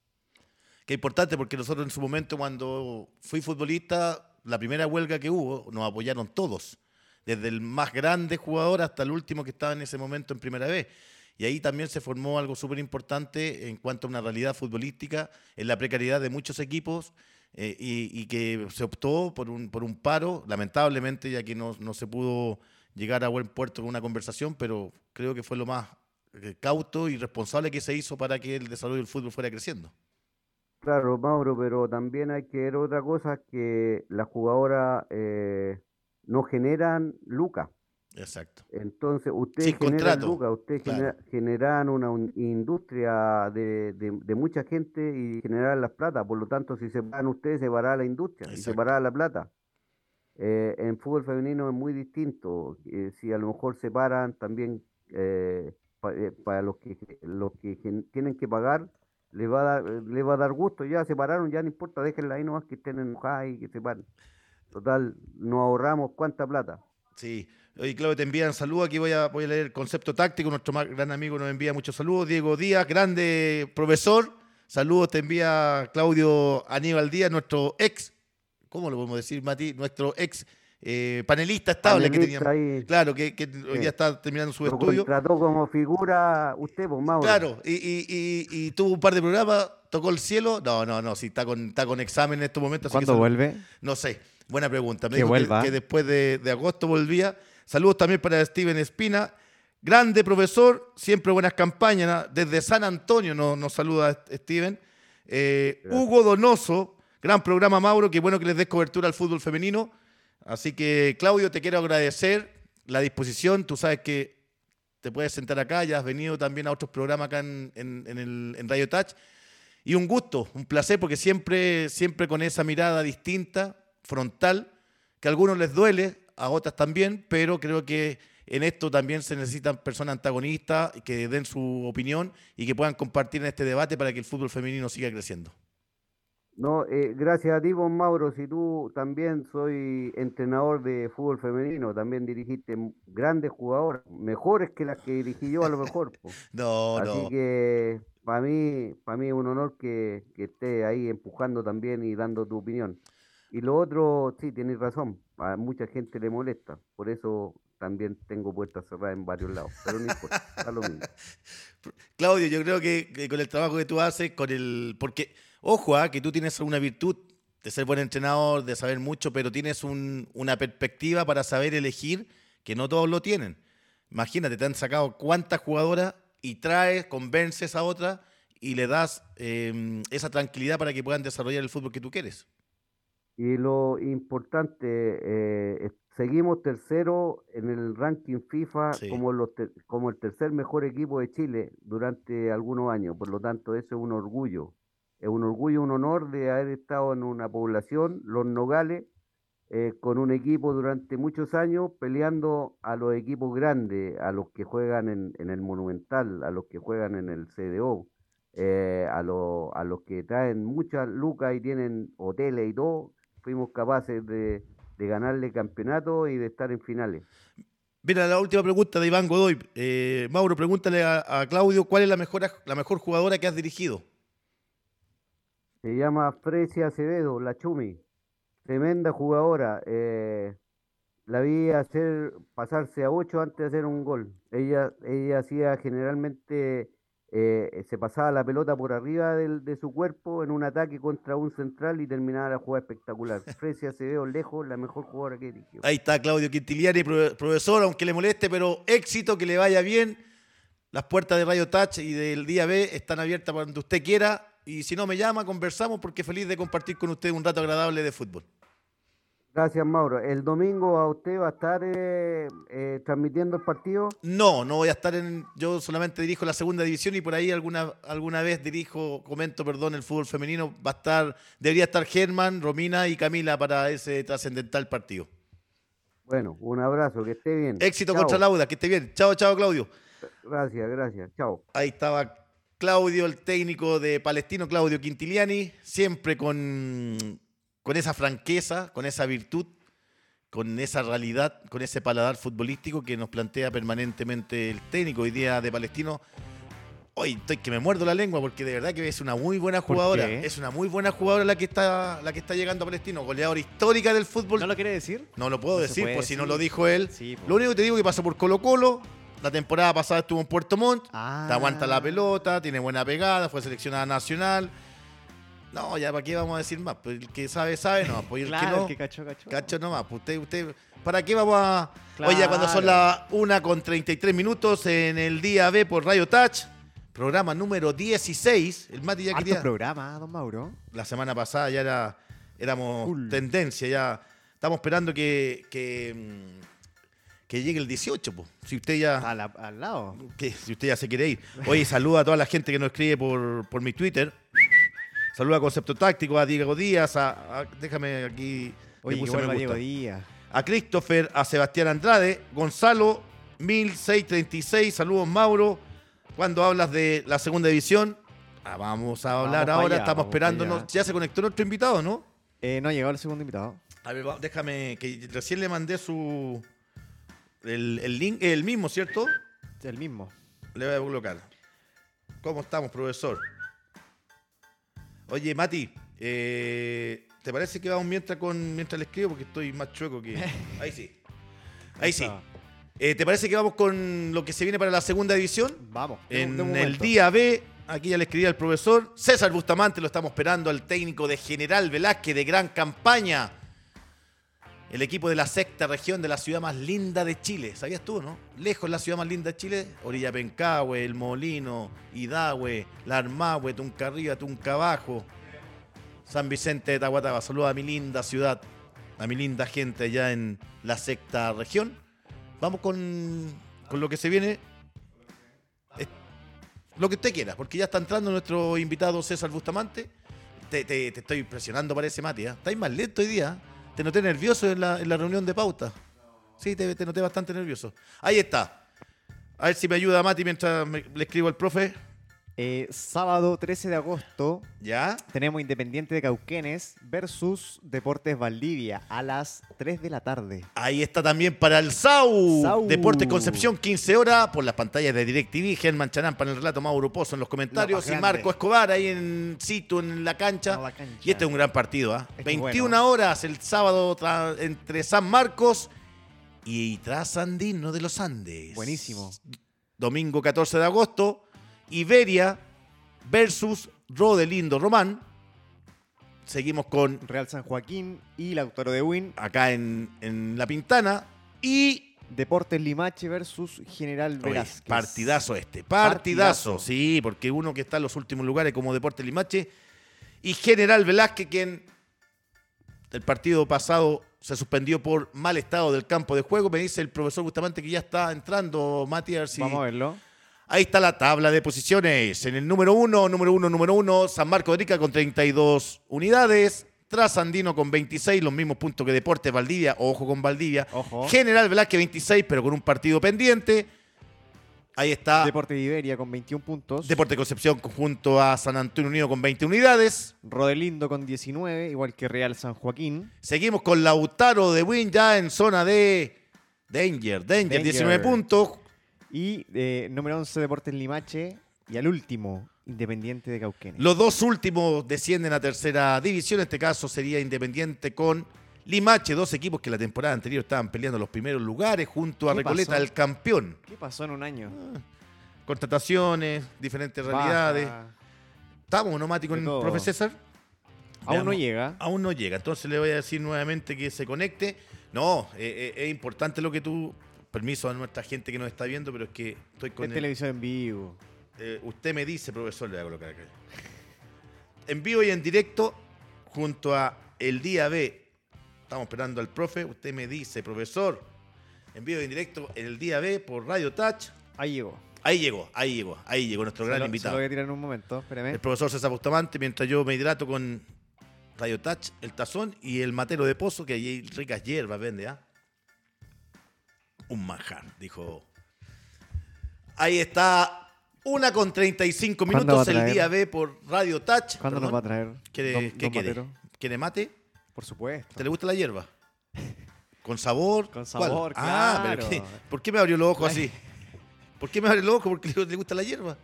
Es importante porque nosotros en su momento cuando fui futbolista, la primera huelga que hubo, nos apoyaron todos, desde el más grande jugador hasta el último que estaba en ese momento en primera vez. Y ahí también se formó algo súper importante en cuanto a una realidad futbolística, en la precariedad de muchos equipos eh, y, que se optó por un, por un paro, lamentablemente, ya que no, no se pudo llegar a buen puerto con una conversación, pero creo que fue lo más eh, cauto y responsable que se hizo para que el desarrollo del fútbol fuera creciendo. Claro, Mauro, pero también hay que ver otra cosa, que las jugadoras eh, no generan lucas. Exacto. Entonces, ustedes Sin generan lucas, ustedes claro. generan una un- industria de, de- de mucha gente y generan las plata. Por lo tanto, si se paran ustedes, se parará la industria y se parará la plata. Eh, en fútbol femenino es muy distinto. eh, si a lo mejor se paran, también eh, eh, para los que los que tienen que pagar le va a dar le va a dar gusto ya se pararon ya no importa déjenla ahí nomás que estén enojadas y que se paren total nos ahorramos cuánta plata Sí. Oye, Claudio, te envían saludos. Aquí voy a, voy a leer el concepto táctico. Nuestro más gran amigo nos envía muchos saludos. Diego Díaz, grande profesor. Saludos te envía Claudio Aníbal Díaz, nuestro ex, ¿cómo lo podemos decir, Mati? Nuestro ex eh, panelista estable que teníamos. ahí. Claro, que, que hoy día está terminando su lo estudio. contrató como figura usted pues Mauro Claro, y, y- y- y tuvo un par de programas, tocó el cielo. No, no, no, si está con, está con examen en estos momentos. así que ¿Cuándo vuelve? No sé, buena pregunta. Me Que dijo vuelva. que, después de, de agosto volvía. Saludos también para Steven Espina. Grande profesor, siempre buenas campañas. Desde San Antonio nos, nos saluda Steven. Eh. Hugo Donoso, gran programa Mauro, qué bueno que les des cobertura al fútbol femenino. Así que Claudio, te quiero agradecer la disposición. Tú sabes que te puedes sentar acá, ya has venido también a otros programas acá en, en- en el, en Radio Touch. Y un gusto, un placer, porque siempre, siempre con esa mirada distinta, frontal, que a algunos les duele, a otras también, pero creo que en esto también se necesitan personas antagonistas que den su opinión y que puedan compartir en este debate para que el fútbol femenino siga creciendo. No, eh, gracias a ti, vos Mauro, si tú también soy entrenador de fútbol femenino, también dirigiste grandes jugadoras, mejores que las que dirigí yo a lo mejor. po. No, Así no. que para mí, para mí es un honor que, que estés ahí empujando también y dando tu opinión. Y lo otro, sí, tienes razón, a mucha gente le molesta, por eso también tengo puertas cerradas en varios lados, pero no importa, da lo mismo. Claudio, yo creo que, con el trabajo que tú haces, con el. Porque, ojo, ah, que tú tienes una virtud de ser buen entrenador, de saber mucho, pero tienes un- una perspectiva para saber elegir que no todos lo tienen. Imagínate, te han sacado cuántas jugadoras y traes, convences a otras y le das eh, esa tranquilidad para que puedan desarrollar el fútbol que tú quieres. Y lo importante, eh, seguimos tercero en el ranking FIFA Sí. como, los ter- como el tercer mejor equipo de Chile durante algunos años. Por lo tanto, eso es un orgullo. Es un orgullo, un honor de haber estado en una población, Los Nogales, eh, con un equipo durante muchos años peleando a los equipos grandes, a los que juegan en, en el Monumental, a los que juegan en el CDO, eh, a, los a los que traen muchas lucas y tienen hoteles y todo, fuimos capaces de, de ganarle campeonato y de estar en finales. Mira, la última pregunta de Iván Godoy. Eh, Mauro, pregúntale a, a Claudio cuál es la mejor, la mejor jugadora que has dirigido. Se llama Frecia Acevedo, la Chumi. Tremenda jugadora. eh, la vi hacer pasarse a 8 antes de hacer un gol. Ella, ella hacía generalmente, eh, se pasaba la pelota por arriba del- de su cuerpo en un ataque contra un central y terminaba la jugada espectacular. Frecia Acevedo, lejos, la mejor jugadora que dirigió. Ahí está Claudio Quintiliani, pro- profesor, aunque le moleste, pero éxito, que le vaya bien. Las puertas de Radio Touch y del día B están abiertas donde usted quiera. Y si no me llama, conversamos porque feliz de compartir con usted un rato agradable de fútbol. Gracias, Mauro. El domingo a usted va a estar eh, eh, transmitiendo el partido. No, no voy a estar en. Yo solamente dirijo la segunda división y por ahí alguna, alguna vez dirijo, comento, perdón, el fútbol femenino. Va a estar, debería estar Germán, Romina y Camila para ese trascendental partido. Bueno, un abrazo, que esté bien. Éxito Chao. contra Lauda, que esté bien. Chao, chao, Claudio. Gracias, gracias. Chao. Ahí estaba Claudio, el técnico de Palestino, Claudio Quintiliani, siempre con, con esa franqueza, con esa virtud, con esa realidad, con ese paladar futbolístico que nos plantea permanentemente el técnico hoy día de Palestino. Hoy estoy que me muerdo la lengua porque de verdad que es una muy buena ¿Por jugadora. Es una muy buena jugadora la que está, la que está llegando a Palestino, goleadora histórica del fútbol. ¿No lo quiere decir? No lo puedo No decir, por si no lo dijo él. Sí, po. Lo único que te digo es que pasó por Colo Colo. La temporada pasada estuvo en Puerto Montt. Ah. Te aguanta la pelota, tiene buena pegada, fue seleccionada nacional. No, ya para qué vamos a decir más. Pues el que sabe, sabe nomás. Pues el Claro, que no, el que cachó, cachó. cacho nomás. Pues usted, usted, ¿para qué vamos a...? Oye, cuando son las 1 con 33 minutos en el día B por Radio Touch, programa número 16. El Mati ya Harto quería programa, don Mauro. la semana pasada ya era, éramos tendencia, ya estamos esperando que, que, mm, que llegue el 18, po. si usted ya Al, al lado. que- si usted ya se quiere ir. Oye, saluda a toda la gente que nos escribe por, por mi Twitter. Saluda a Concepto Táctico, a Diego Díaz, a, a- déjame aquí. Oye, que. Diego Díaz. A Christopher, a Sebastián Andrade, Gonzalo 1636. Saludos, Mauro. Cuando hablas de la segunda división, ah, vamos a hablar Vamos ahora. allá, Estamos esperándonos. Ya se conectó nuestro invitado, ¿no? Eh, no ha llegado el segundo invitado. A ver, déjame, que recién le mandé su. El, el link, el mismo, ¿cierto? El mismo. Le voy a colocar. ¿Cómo estamos, profesor? Oye, Mati, eh, ¿te parece que vamos mientras con mientras le escribo? Porque estoy más chueco que. Ahí sí. Ahí sí. Eh, ¿Te parece que vamos con lo que se viene para la segunda división? Vamos. En el día B, aquí ya le escribí al profesor César Bustamante, lo estamos esperando al técnico de General Velázquez de gran campaña. El equipo de la sexta región de la ciudad más linda de Chile. ¿Sabías tú, no? Lejos la ciudad más linda de Chile. Orilla Pencahue, El Molino, Hidahue, La Armahue, Tuncarriba, Tuncabajo, San Vicente de Tahuataba. Saludos a mi linda ciudad, a mi linda gente allá en la sexta región. Vamos con, con lo que se viene. Eh, Lo que usted quiera, porque ya está entrando nuestro invitado César Bustamante. Te, te- estoy presionando, parece, Mati. ¿eh? Estáis más lento hoy día. Te noté nervioso en la, en la reunión de pauta. Sí, te, noté bastante nervioso. Ahí está. A ver si me ayuda Mati mientras le escribo al profe. Eh, sábado 13 de agosto ¿Ya? tenemos Independiente de Cauquenes versus Deportes Valdivia a las 3 de la tarde. Ahí está también para el SAU. SAU. Deporte Concepción, 15 horas, por las pantallas de DirecTV. Germán Charán para el relato Mauro Pozo en los comentarios. Y. Marco Escobar ahí en Cito, en la cancha. A la cancha. Y este es un gran partido. ¿ah? Este 21 bueno. horas el sábado entre San Marcos y Trasandino de los Andes. Buenísimo. Domingo 14 de agosto, Iberia versus Rodelindo Román. Seguimos con Real San Joaquín y Lautaro de Win. acá en, en La Pintana. Y Deportes Limache versus General Oye, Velázquez. partidazo este, partidazo. Partidazo. Sí, porque uno que está en los últimos lugares como Deportes Limache y General Velázquez, quien el partido pasado se suspendió por mal estado del campo de juego. Me dice el profesor Bustamante que ya está entrando, Mati, a ver si- Vamos a verlo. Ahí está la tabla de posiciones. En el número uno, número uno, número uno, San Marco de Rica con 32 unidades. Trasandino con 26, los mismos puntos que Deportes Valdivia. Ojo con Valdivia. Ojo. General Velázquez 26, pero con un partido pendiente. Ahí está Deportes de Iberia con 21 puntos. Deporte Concepción junto a San Antonio Unido con 20 unidades. Rodelindo con 19, igual que Real San Joaquín. Seguimos con Lautaro de Win ya en zona de Danger. Danger, Danger. 19 puntos. Y eh, número 11, Deportes Limache. Y al último, Independiente de Cauquenes. Los dos últimos descienden a tercera división. En este caso sería Independiente con Limache, dos equipos que la temporada anterior estaban peleando los primeros lugares junto a ¿Qué Recoleta, pasó? el campeón. ¿Qué pasó en un año? Contrataciones, diferentes realidades. Baja. ¿Estamos con De el todo. profe César? Aún no llega. Aún no llega. Entonces le voy a decir nuevamente que se conecte. No, eh, eh, es importante lo que tú. Permiso a nuestra gente que nos está viendo, pero es que estoy con En el- televisión en vivo. eh, usted me dice, profesor, le voy a colocar acá. En vivo y en directo, junto a El Día B. Estamos esperando al profe. Usted me dice, profesor. En vivo y en directo, El Día B por Radio Touch. Ahí llegó. Ahí llegó, ahí llegó, ahí llegó nuestro Se gran lo, se invitado. lo voy a tirar en un momento, espérame. El profesor César Bustamante, mientras yo me hidrato con Radio Touch, el tazón y el matero de pozo, que hay ricas hierbas vende, ¿ah? Un manjar, dijo. Ahí está, una con 35 ¿Cuándo minutos el día B por Radio Touch. ¿Cuándo nos va a traer? ¿Quiere, don- ¿Qué don quiere? ¿Quiere mate? Por supuesto. ¿Te le gusta la hierba? ¿Con sabor? Con ¿Cuál? sabor, Ah, pero claro. ¿qué? ¿por qué me abrió los ojos así? ¿Por qué me abrió los ojos? Porque le le gusta la hierba.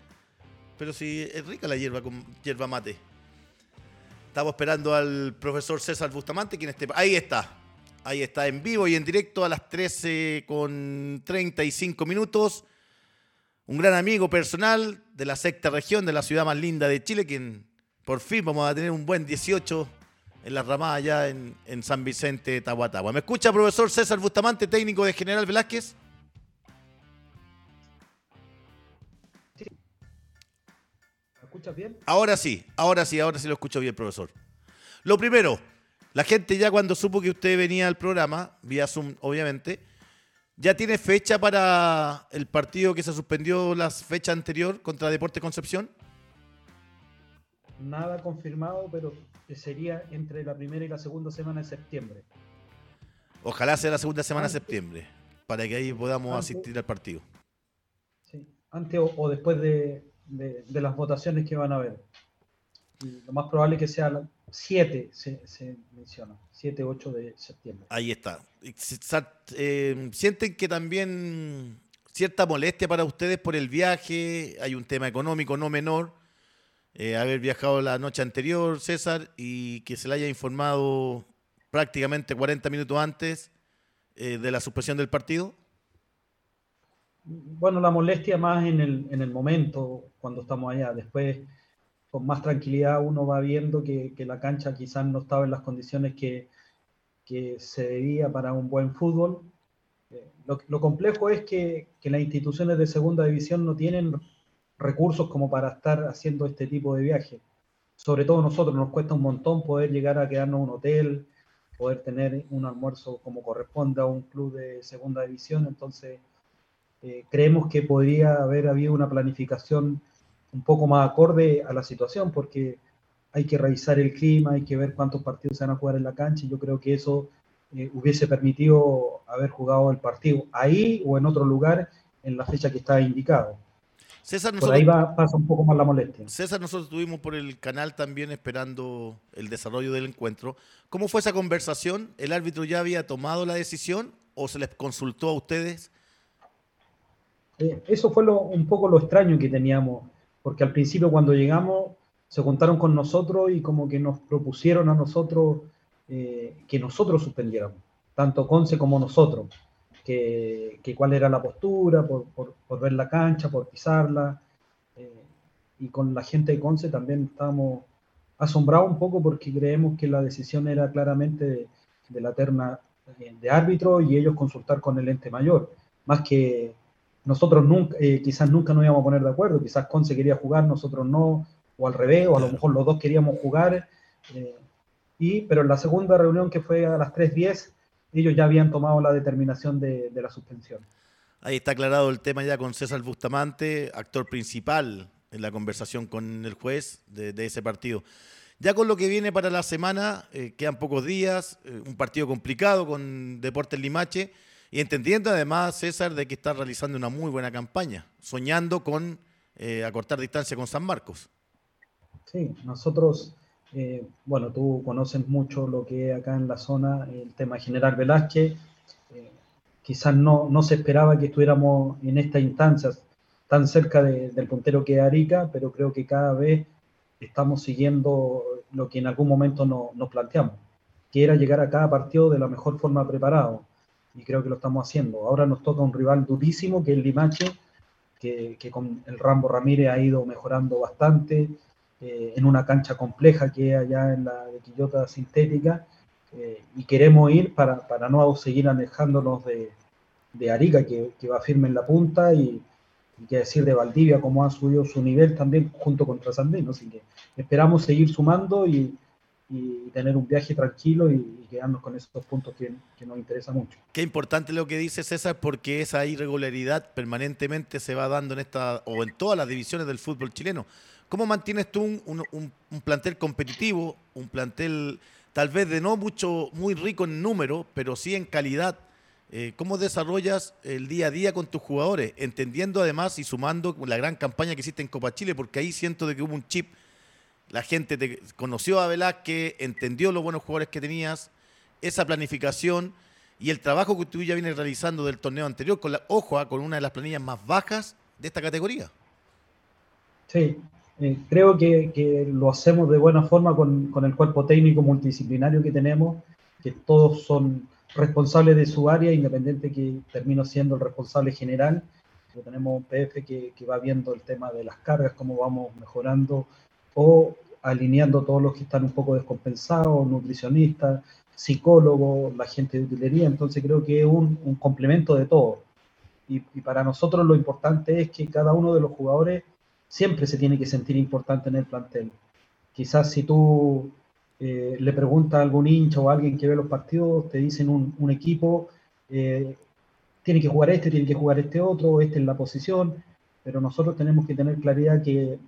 Pero si es rica la hierba con hierba mate. Estamos esperando al profesor César Bustamante, quien esté. Ahí está. Ahí está, en vivo y en directo a las 13 con 35 minutos. Un gran amigo personal de la sexta región, de la ciudad más linda de Chile, quien por fin vamos a tener un buen 18 en la ramada allá en, en San Vicente de Tahuatahua. ¿Me escucha, profesor César Bustamante, técnico de General Velázquez? ¿Me escuchas bien? Ahora sí, ahora sí, ahora sí lo escucho bien, profesor. Lo primero, la gente ya cuando supo que usted venía al programa, vía Zoom, obviamente, ¿ya tiene fecha para el partido que se suspendió la fecha anterior contra Deporte Concepción? Nada confirmado, pero sería entre la primera y la segunda semana de septiembre. Ojalá sea la segunda semana de septiembre. para que ahí podamos asistir al partido. Sí, antes o, después de, las votaciones que van a haber. lo más probable es que sea 7, se, se, menciona, 7, 8 de septiembre. Ahí está. Eh, ¿Sienten que también cierta molestia para ustedes por el viaje? Hay un tema económico no menor. Eh, haber viajado la noche anterior, César, y que se le haya informado prácticamente 40 minutos antes eh, de la suspensión del partido? Bueno, la molestia más en el, en el momento, cuando estamos allá. Después, con más tranquilidad, uno va viendo que, la cancha quizás no estaba en las condiciones que, que se debía para un buen fútbol. Eh, lo, complejo es que, que las instituciones de segunda división no tienen recursos como para estar haciendo este tipo de viaje. Sobre todo nosotros nos cuesta un montón poder llegar a quedarnos en un hotel, poder tener un almuerzo como corresponde a un club de segunda división. Entonces, eh, creemos que podría haber habido una planificación un poco más acorde a la situación, porque hay que revisar el clima, hay que ver cuántos partidos se van a jugar en la cancha, y yo creo que eso eh, hubiese permitido haber jugado el partido ahí o en otro lugar en la fecha que estaba indicado. César, por ahí va, pasa un poco más la molestia. César, nosotros estuvimos por el canal también esperando el desarrollo del encuentro. ¿Cómo fue esa conversación? ¿El árbitro ya había tomado la decisión o se les consultó a ustedes? Eh, eso fue un poco lo extraño que teníamos, porque al principio cuando llegamos se juntaron con nosotros y como que nos propusieron a nosotros eh, que nosotros suspendiéramos, tanto Conce como nosotros que, cuál era la postura, por, ver la cancha, por pisarla. Eh, y con la gente de Conce también estábamos asombrados un poco porque creemos que la decisión era claramente de, la terna eh, de árbitro y ellos consultar con el ente mayor, más que nosotros nunca, eh, quizás nunca nos íbamos a poner de acuerdo, quizás Conce quería jugar, nosotros no, o al revés, o a lo mejor los dos queríamos jugar. y, pero en la segunda reunión que fue a las 3.10, ellos ya habían tomado la determinación de, la suspensión. Ahí está aclarado el tema ya con César Bustamante, actor principal en la conversación con el juez de, ese partido. Ya con lo que viene para la semana, eh, quedan pocos días, eh, un partido complicado con Deportes Limache, y entendiendo además, César, de que está realizando una muy buena campaña, soñando con eh, acortar distancia con San Marcos. Sí, nosotros eh, bueno, tú conoces mucho lo que es acá en la zona, el tema General Velázquez. Eh, quizás no, no, se esperaba que estuviéramos en estas instancias tan cerca del puntero que es Arica, pero creo que cada vez estamos siguiendo lo que en algún momento nos planteamos, que era llegar a cada partido de la mejor forma preparado. Y creo que lo estamos haciendo. Ahora nos toca un rival durísimo, que es Limache, que, que con el Rambo Ramírez ha ido mejorando bastante eh, en una cancha compleja que es allá en la de Quillota sintética, eh, y queremos ir para, para, no seguir alejándonos de, de Arica, que, que, va firme en la punta, y, y que decir de Valdivia, como ha subido su nivel también junto con Trasandino. Así que esperamos seguir sumando y, y tener un viaje tranquilo y, quedarnos con esos puntos que, que, nos interesa mucho. Qué importante lo que dice César, porque esa irregularidad permanentemente se va dando en esta o en todas las divisiones del fútbol chileno. ¿Cómo mantienes tú un, plantel competitivo, un plantel tal vez de no mucho, muy rico en número, pero sí en calidad? Eh, ¿Cómo desarrollas el día a día con tus jugadores? Entendiendo además y sumando la gran campaña que hiciste en Copa Chile, porque ahí siento de que hubo un chip. La gente te conoció a Velázquez, entendió los buenos jugadores que tenías, esa planificación y el trabajo que tú ya vienes realizando del torneo anterior, con la, ojo, ah, con una de las planillas más bajas de esta categoría. Sí, eh, creo que, lo hacemos de buena forma con, el cuerpo técnico multidisciplinario que tenemos, que todos son responsables de su área, independiente que termino siendo el responsable general. tenemos un PF que, va viendo el tema de las cargas, cómo vamos mejorando o alineando todos los que están un poco descompensados, nutricionistas, psicólogos, la gente de utilería. Entonces creo que es un, complemento de todo. y para nosotros lo importante es que cada uno de los jugadores siempre se tiene que sentir importante en el plantel. Quizás si tú eh, le preguntas a algún hincha o a alguien que ve los partidos, te dicen un, equipo, eh, tiene que jugar este, tiene que jugar este otro, este en la posición, pero nosotros tenemos que tener claridad que,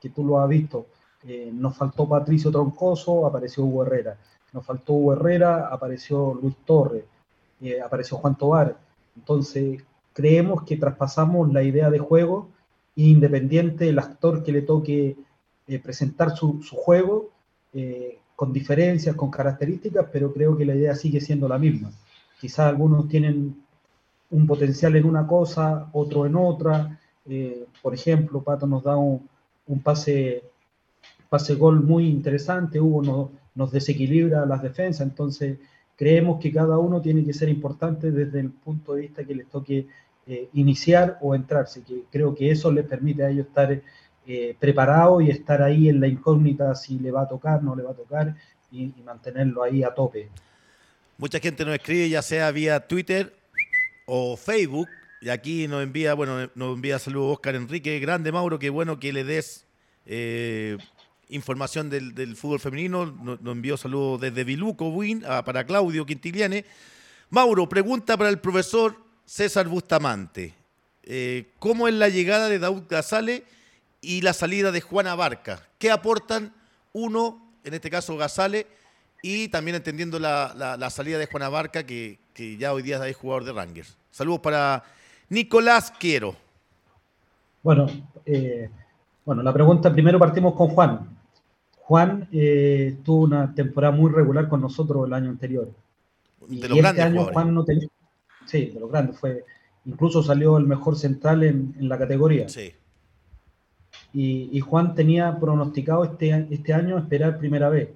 que tú lo has visto. Eh, nos faltó Patricio Troncoso, apareció Hugo Herrera. Nos faltó Hugo Herrera, apareció Luis Torres, apareció Juan Tobar. Entonces, creemos que traspasamos la idea de juego independiente del actor que le toque eh, presentar su, juego, eh, con diferencias, con características, pero creo que la idea sigue siendo la misma. Quizás algunos tienen un potencial en una cosa, otro en otra. Eh, por ejemplo, Pato nos da un, pase, pase gol muy interesante, Hugo nos, nos desequilibra las defensas, entonces creemos que cada uno tiene que ser importante desde el punto de vista que les toque eh, iniciar o entrarse, que creo que eso les permite a ellos estar eh, preparados y estar ahí en la incógnita si le va a tocar, no le va a tocar y, mantenerlo ahí a tope. Mucha gente nos escribe ya sea vía Twitter o Facebook y aquí nos envía, bueno, nos envía saludos Oscar Enrique, grande Mauro, qué bueno que le des eh, información del, fútbol femenino, nos, envió saludos desde Viluco, Win, para Claudio Quintiliane. Mauro, pregunta para el profesor César Bustamante. Eh, ¿Cómo es la llegada de Daud Gazale y la salida de Juana Barca? ¿Qué aportan uno, en este caso Gazale, y también entendiendo la, salida de Juana Barca, que, ya hoy día es jugador de Rangers? Saludos para Nicolás Quiero. Bueno, eh, bueno, la pregunta primero partimos con Juan. Juan eh, tuvo una temporada muy regular con nosotros el año anterior. De y este año Juan no tenía, Sí, de los grandes. Fue, incluso salió el mejor central en, la categoría. Sí. Y, Juan tenía pronosticado este, este año esperar primera vez.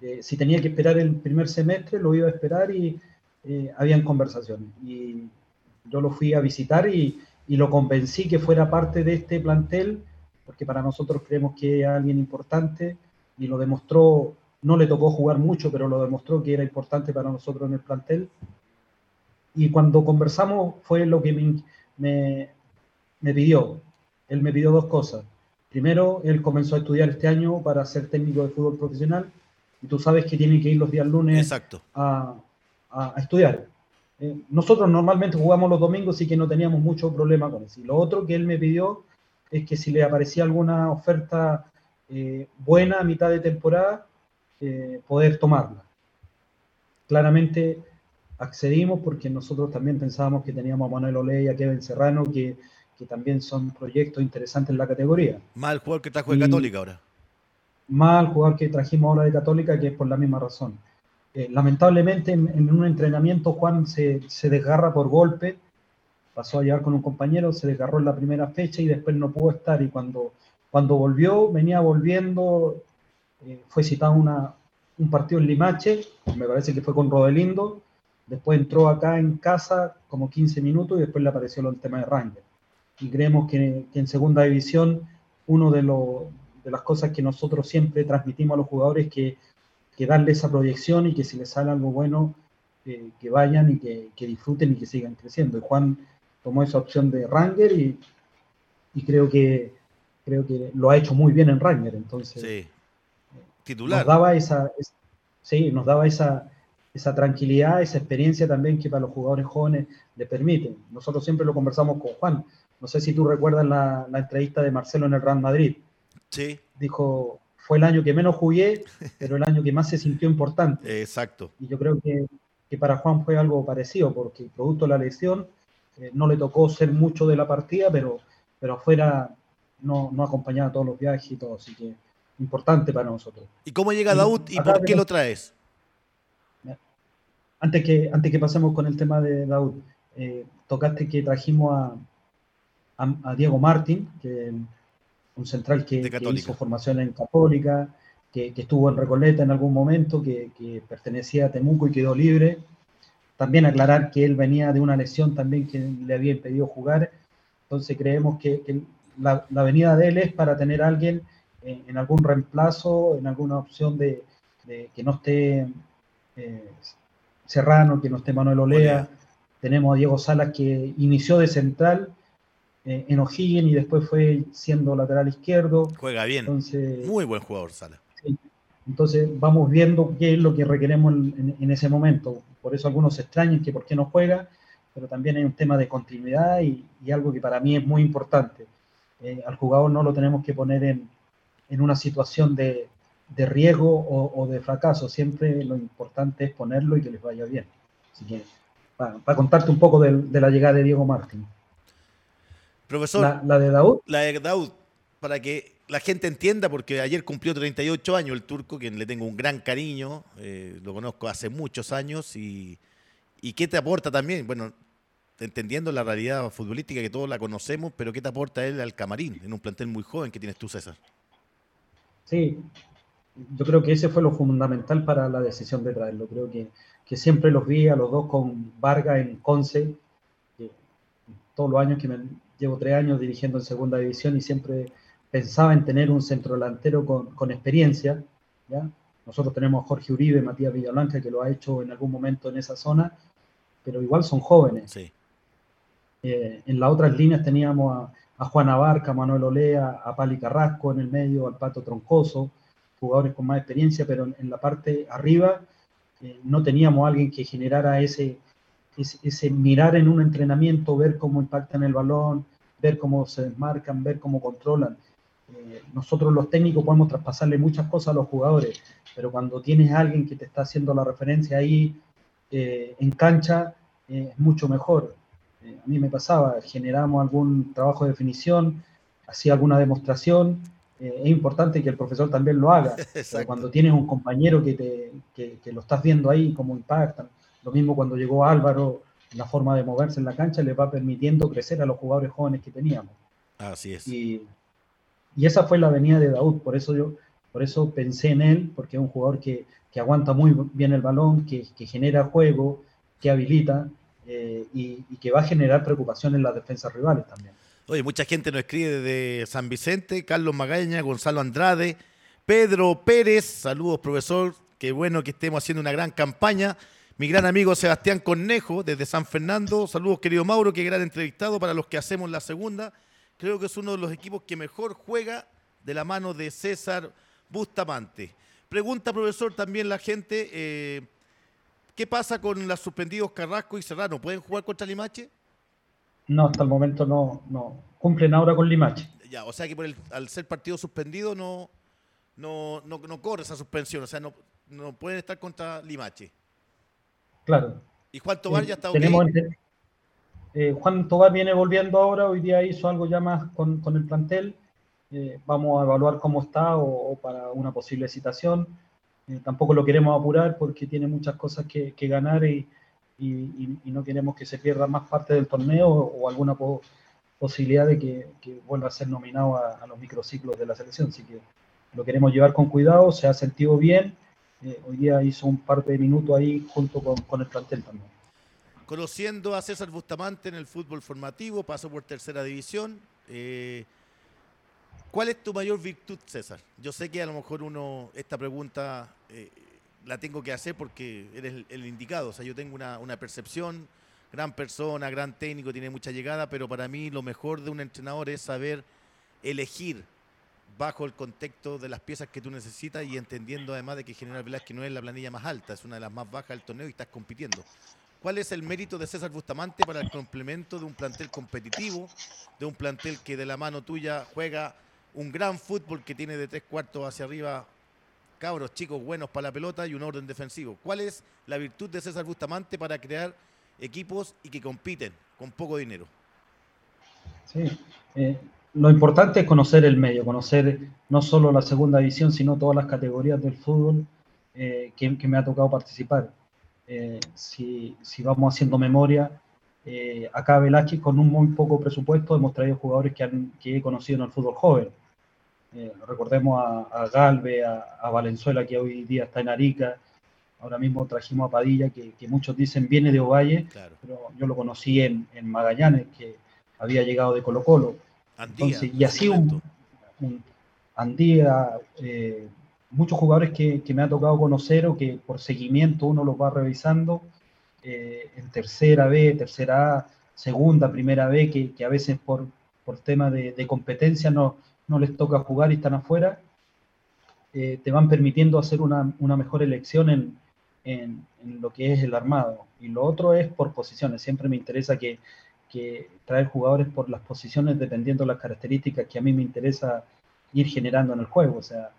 Eh, si tenía que esperar el primer semestre, lo iba a esperar y eh, habían conversaciones. Y yo lo fui a visitar y, y, lo convencí que fuera parte de este plantel, porque para nosotros creemos que es alguien importante y lo demostró, no le tocó jugar mucho, pero lo demostró que era importante para nosotros en el plantel y cuando conversamos fue lo que me, me, pidió. Él me pidió dos cosas. Primero, él comenzó a estudiar este año para ser técnico de fútbol profesional y tú sabes que tiene que ir los días lunes A, a, estudiar. Eh, nosotros normalmente jugamos los domingos y que no teníamos mucho problema con eso. Y lo otro que él me pidió es que si le aparecía alguna oferta eh, buena a mitad de temporada, eh, poder tomarla. Claramente accedimos porque nosotros también pensábamos que teníamos a Manuel Oley y a Kevin Serrano, que, que también son proyectos interesantes en la categoría. Mal jugador que trajo de Católica ahora. Mal jugador que trajimos ahora de Católica, que es por la misma razón. Eh, lamentablemente en, un entrenamiento Juan se, se, desgarra por golpe, pasó a llevar con un compañero, se desgarró en la primera fecha y después no pudo estar y cuando, cuando volvió, venía volviendo, eh, fue citado una, un partido en Limache, me parece que fue con Rodelindo, Después entró acá en casa como 15 minutos y después le apareció el tema de Ranger. Y creemos que, en segunda división, uno de, de, las cosas que nosotros siempre transmitimos a los jugadores es que, que darle esa proyección y que si les sale algo bueno, eh, que vayan y que, disfruten y que sigan creciendo. Juan tomó esa opción de Ranger y, y creo que creo que lo ha hecho muy bien en Ranger. Entonces, sí. titular. Nos daba esa, sí, nos daba esa, esa tranquilidad, esa experiencia también que para los jugadores jóvenes le permiten. Nosotros siempre lo conversamos con Juan. No sé si tú recuerdas la, entrevista de Marcelo en el Real Madrid. Sí. Dijo, fue el año que menos jugué, pero el año que más se sintió importante. Exacto. Y yo creo que, para Juan fue algo parecido, porque producto de la lesión eh, no le tocó ser mucho de la partida, pero, pero afuera no, no acompañaba todos los viajes y todo, así que importante para nosotros. ¿Y cómo llega Daud y por qué lo traes? Antes que, antes que pasemos con el tema de Daud, eh, tocaste que trajimos a, a, Diego Martín, que un central que, hizo formación en Católica, que, estuvo en Recoleta en algún momento, que, pertenecía a Temuco y quedó libre. También aclarar que él venía de una lesión también que le había impedido jugar. Entonces creemos que, la, venida de él es para tener a alguien en, algún reemplazo, en alguna opción de, que no esté eh, Serrano, que no esté Manuel Olea. Tenemos a Diego Salas que inició de central eh, en O'Higgins y después fue siendo lateral izquierdo. Juega bien. Muy buen jugador Salas. Entonces vamos viendo qué es lo que requeremos en, ese momento. Por eso algunos se extrañan que por qué no juega, pero también hay un tema de continuidad y, algo que para mí es muy importante. Eh, al jugador no lo tenemos que poner en, en una situación de, de riesgo o, de fracaso. Siempre lo importante es ponerlo y que les vaya bien. Así que para, contarte un poco de, la llegada de Diego Martín. Profesor. La, de Daud. La de Daud, para que la gente entienda, porque ayer cumplió 38 años el turco, quien le tengo un gran cariño, eh, lo conozco hace muchos años, y, y qué te aporta también, bueno, entendiendo la realidad futbolística que todos la conocemos, pero qué te aporta él al camarín, en un plantel muy joven que tienes tú, César. Sí, yo creo que ese fue lo fundamental para la decisión de traerlo. Creo que, que siempre los vi a los dos con Vargas en Conce, todos los años que me llevo tres años dirigiendo en segunda división y siempre pensaba en tener un centro delantero con, con experiencia. ¿ya? Nosotros tenemos a Jorge Uribe, Matías Villablanca, que lo ha hecho en algún momento en esa zona, pero igual son jóvenes. Sí. Eh, en las otras líneas teníamos a, a Juan Abarca, a Manuel Olea, a Pali Carrasco en el medio, al Pato Troncoso, jugadores con más experiencia, pero en, la parte arriba eh, no teníamos a alguien que generara ese, ese, mirar en un entrenamiento, ver cómo impactan el balón, ver cómo se desmarcan, ver cómo controlan. Eh, nosotros los técnicos podemos traspasarle muchas cosas a los jugadores, pero cuando tienes a alguien que te está haciendo la referencia ahí en cancha, es mucho mejor. Eh, a mí me pasaba, generamos algún trabajo de definición, hacía alguna demostración, eh, es importante que el profesor también lo haga. cuando tienes un compañero que, te, que, lo estás viendo ahí, cómo impactan, lo mismo cuando llegó Álvaro, la forma de moverse en la cancha le va permitiendo crecer a los jugadores jóvenes que teníamos. Así es. Y, y esa fue la venida de Daud, por eso yo por eso pensé en él, porque es un jugador que, que aguanta muy bien el balón, que, que genera juego, que habilita, eh, y, que va a generar preocupación en las defensas rivales también. Oye, mucha gente nos escribe desde San Vicente, Carlos Magaña, Gonzalo Andrade, Pedro Pérez, saludos profesor, qué bueno que estemos haciendo una gran campaña. Mi gran amigo Sebastián Cornejo, desde San Fernando, saludos querido Mauro, qué gran entrevistado para los que hacemos la segunda. Creo que es uno de los equipos que mejor juega de la mano de César Bustamante. Pregunta, profesor, también la gente, eh, ¿Qué pasa con los suspendidos Carrasco y Serrano? ¿Pueden jugar contra Limache? No, hasta el momento no, no. Cumplen ahora con Limache. Ya, o sea que por al ser partido suspendido no, no, corre esa suspensión, o sea, no, no pueden estar contra Limache. Claro. ¿Y Juan Tobar ya está tenemos eh, Juan Tobar viene volviendo ahora, hoy día hizo algo ya más con, el plantel. Eh, vamos a evaluar cómo está o, para una posible citación. Eh, tampoco lo queremos apurar porque tiene muchas cosas que, ganar y, no queremos que se pierda más parte del torneo o, alguna posibilidad de que, vuelva a ser nominado a, los microciclos de la selección. Así que lo queremos llevar con cuidado, se ha sentido bien. Hoy día hizo un par de minutos ahí junto con, el plantel también. Conociendo a César Bustamante en el fútbol formativo, pasó por tercera división. Eh, ¿Cuál es tu mayor virtud, César? Yo sé que a lo mejor uno, esta pregunta eh, la tengo que hacer porque eres el, indicado. O sea, yo tengo una, percepción, gran persona, gran técnico, tiene mucha llegada, pero para mí lo mejor de un entrenador es saber elegir bajo el contexto de las piezas que tú necesitas y entendiendo además de que General Velázquez no es la planilla más alta, es una de las más bajas del torneo y estás compitiendo. ¿Cuál es el mérito de César Bustamante para el complemento de un plantel competitivo, de un plantel que de la mano tuya juega un gran fútbol que tiene de tres cuartos hacia arriba cabros chicos buenos para la pelota y un orden defensivo. ¿Cuál es la virtud de César Bustamante para crear equipos y que compiten con poco dinero? Sí, eh, lo importante es conocer el medio, conocer no solo la segunda división, sino todas las categorías del fútbol eh, que, me ha tocado participar. Eh, si, vamos haciendo memoria, acá Velázquez con un muy poco presupuesto hemos traído jugadores que, han, que he conocido en el fútbol joven eh, recordemos a, Galve, a, Valenzuela, que hoy día está en Arica. Ahora mismo trajimos a Padilla, que, muchos dicen viene de Ovalle, pero yo lo conocí en, Magallanes, que había llegado de Colo Colo. y así un, Andía, eh, muchos jugadores que, me ha tocado conocer o que por seguimiento uno los va revisando eh, en tercera B, tercera A, segunda, primera B, que, a veces por, por tema de, competencia no, no les toca jugar y están afuera, eh, te van permitiendo hacer una, mejor elección en, lo que es el armado. Y lo otro es por posiciones. Siempre me interesa que, traer jugadores por las posiciones dependiendo de las características que a mí me interesa ir generando en el juego. O sea,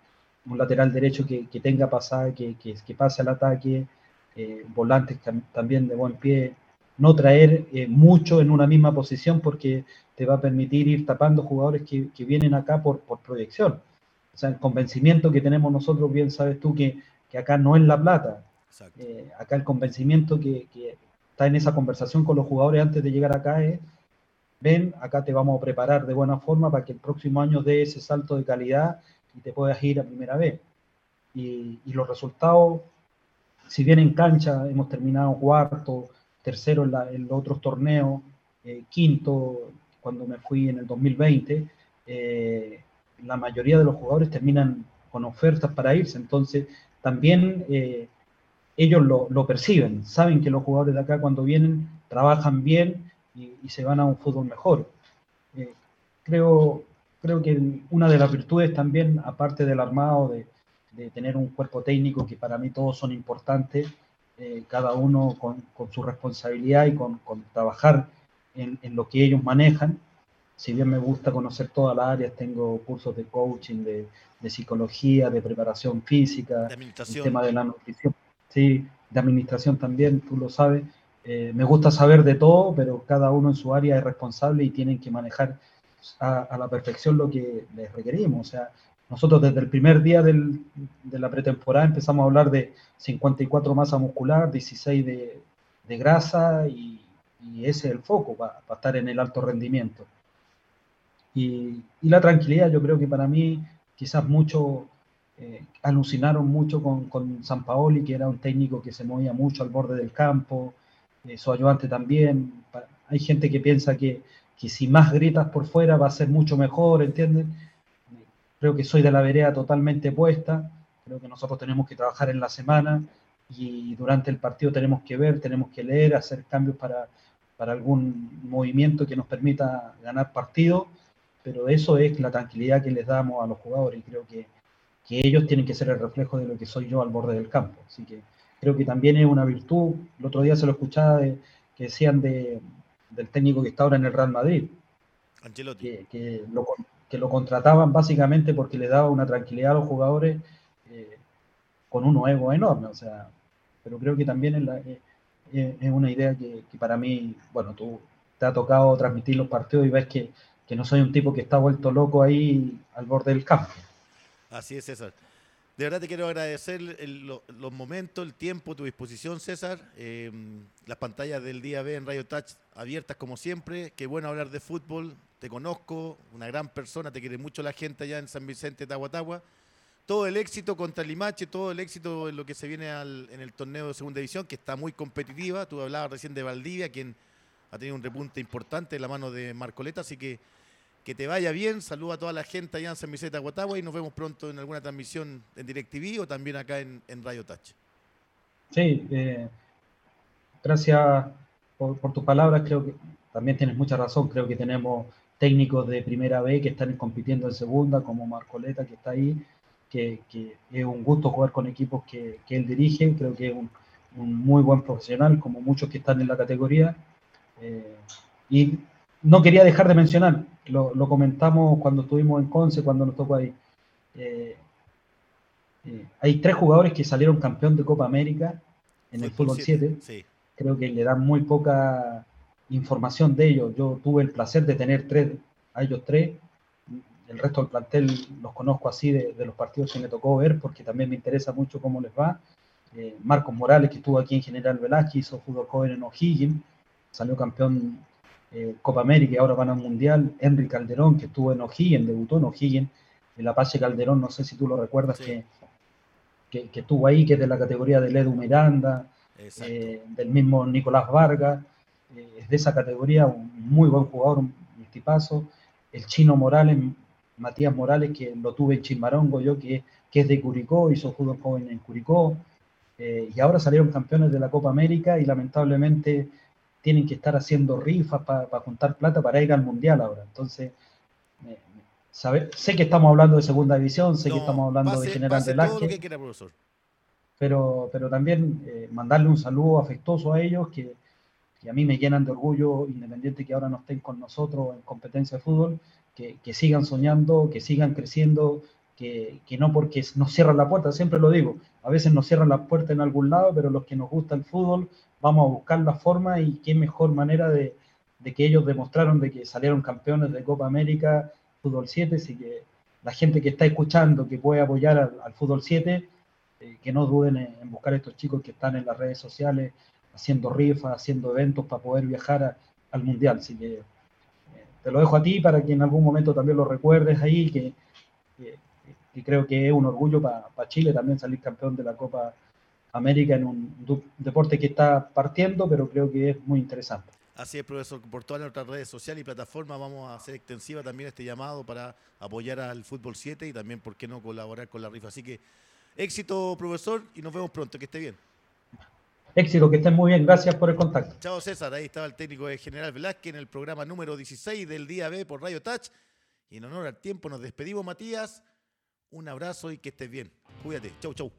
un lateral derecho que, tenga pasada, que, que, pase al ataque, eh, volantes también de buen pie, no traer eh, mucho en una misma posición porque te va a permitir ir tapando jugadores que, vienen acá por, por, proyección. O sea, el convencimiento que tenemos nosotros, bien sabes tú que, que acá no es la plata. Eh, acá el convencimiento que, que, está en esa conversación con los jugadores antes de llegar acá es, ven, acá te vamos a preparar de buena forma para que el próximo año dé ese salto de calidad y te puedas ir a primera vez. Y, los resultados, si bien en cancha hemos terminado cuarto, tercero en, en los otros torneos, eh, quinto cuando me fui en el 2020, eh, la mayoría de los jugadores terminan con ofertas para irse, entonces también eh, ellos lo, lo, perciben, saben que los jugadores de acá cuando vienen trabajan bien y, se van a un fútbol mejor. creo, creo que una de las virtudes también, aparte del armado, de, de tener un cuerpo técnico que para mí todos son importantes, eh, cada uno con, su responsabilidad y con, trabajar en, lo que ellos manejan. Si bien me gusta conocer todas las áreas, tengo cursos de coaching, de, psicología, de preparación física, el tema de la nutrición, sí, de administración también, tú lo sabes. Eh, me gusta saber de todo, pero cada uno en su área es responsable y tienen que manejar a, la perfección lo que les requerimos. O sea, nosotros desde el primer día del, de la pretemporada empezamos a hablar de 54 masa muscular, 16 de, de grasa y, y, ese es el foco para, estar en el alto rendimiento. Y, y, la tranquilidad, yo creo que para mí quizás mucho eh, alucinaron mucho con, con San Paoli, que era un técnico que se movía mucho al borde del campo, eh, su ayudante también. Hay gente que piensa que, que si más gritas por fuera va a ser mucho mejor, ¿entienden? Creo que soy de la vereda totalmente puesta. Creo que nosotros tenemos que trabajar en la semana y durante el partido tenemos que ver, tenemos que leer, hacer cambios para, para algún movimiento que nos permita ganar partido. Pero eso es la tranquilidad que les damos a los jugadores y creo que, que ellos tienen que ser el reflejo de lo que soy yo al borde del campo. Así que creo que también es una virtud. El otro día se lo escuchaba que decían de, del técnico que está ahora en el Real Madrid. Que, que lo, que lo contrataban básicamente porque le daba una tranquilidad a los jugadores eh, con un ego enorme. O sea, pero creo que también es, eh, eh, es una idea que, para mí, bueno, tú te ha tocado transmitir los partidos y ves que, que no soy un tipo que está vuelto loco ahí al borde del campo. Así es, César. De verdad te quiero agradecer los momentos, el tiempo, tu disposición, César. las pantallas del día B en Radio Touch abiertas como siempre. Qué bueno hablar de fútbol te conozco, una gran persona, te quiere mucho la gente allá en San Vicente, Tahuatahua. Todo el éxito contra Limache, todo el éxito en lo que se viene en el torneo de segunda división, que está muy competitiva. Tú hablabas recién de Valdivia, quien ha tenido un repunte importante en la mano de Marcoleta, así que que te vaya bien. Saluda a toda la gente allá en San Vicente, Tahuatahua y nos vemos pronto en alguna transmisión en DirecTV o también acá en, Radio Touch. Sí, eh, gracias por, tus palabras. Creo que también tienes mucha razón. Creo que tenemos técnicos de primera B que están compitiendo en segunda, como Marcoleta, que está ahí, que, es un gusto jugar con equipos que, él dirige, creo que es un, muy buen profesional, como muchos que están en la categoría. Eh, y no quería dejar de mencionar, lo, comentamos cuando estuvimos en Conce, cuando nos tocó ahí. Eh, eh, hay tres jugadores que salieron campeón de Copa América en el fútbol 7. Creo que le dan muy poca información de ellos. Yo tuve el placer de tener tres, a ellos tres. El resto del plantel los conozco así de, los partidos que me tocó ver porque también me interesa mucho cómo les va. Eh, Marcos Morales, que estuvo aquí en General Velázquez, hizo fútbol joven en O'Higgins, salió campeón eh, Copa América y ahora van al Mundial. Henry Calderón, que estuvo en O'Higgins, debutó en O'Higgins. El Apache Calderón, no sé si tú lo recuerdas, que, que, estuvo ahí, que es de la categoría de Ledo Miranda, eh, del mismo Nicolás Vargas es de esa categoría, un muy buen jugador, un multipaso. El chino Morales, Matías Morales, que lo tuve en Chilmarongo, yo que, que es de Curicó, hizo fútbol joven en Curicó. Eh, y ahora salieron campeones de la Copa América y lamentablemente tienen que estar haciendo rifas para juntar plata para ir al Mundial ahora. Entonces, sé que estamos hablando de segunda división, sé que estamos hablando de General Velázquez. Pero, pero también eh, mandarle un saludo afectuoso a ellos que, y a mí me llenan de orgullo, independiente que ahora no estén con nosotros en competencia de fútbol, que, sigan soñando, que sigan creciendo que, que, no porque nos cierran la puerta, siempre lo digo, a veces nos cierran la puerta en algún lado, pero los que nos gusta el fútbol vamos a buscar la forma y qué mejor manera de, de que ellos demostraron de que salieron campeones de Copa América, Fútbol 7, así que la gente que está escuchando, que puede apoyar al, Fútbol 7, eh, que no duden en, buscar a estos chicos que están en las redes sociales haciendo rifas, haciendo eventos para poder viajar al Mundial. Así que eh, te lo dejo a ti para que en algún momento también lo recuerdes ahí, que, creo que es un orgullo para Chile también salir campeón de la Copa América en un deporte que está partiendo, pero creo que es muy interesante. Así es, profesor, por todas nuestras redes sociales y plataformas vamos a hacer extensiva también este llamado para apoyar al Fútbol 7 y también, ¿por qué no colaborar con la rifa? Así que éxito, profesor, y nos vemos pronto, que esté bien. Éxito, que estén muy bien, gracias por el contacto. Chao César, ahí estaba el técnico de General Velázquez en el programa número 16 del día B por Radio Touch. Y en honor al tiempo nos despedimos, Matías. Un abrazo y que estés bien. Cuídate. Chau, chau.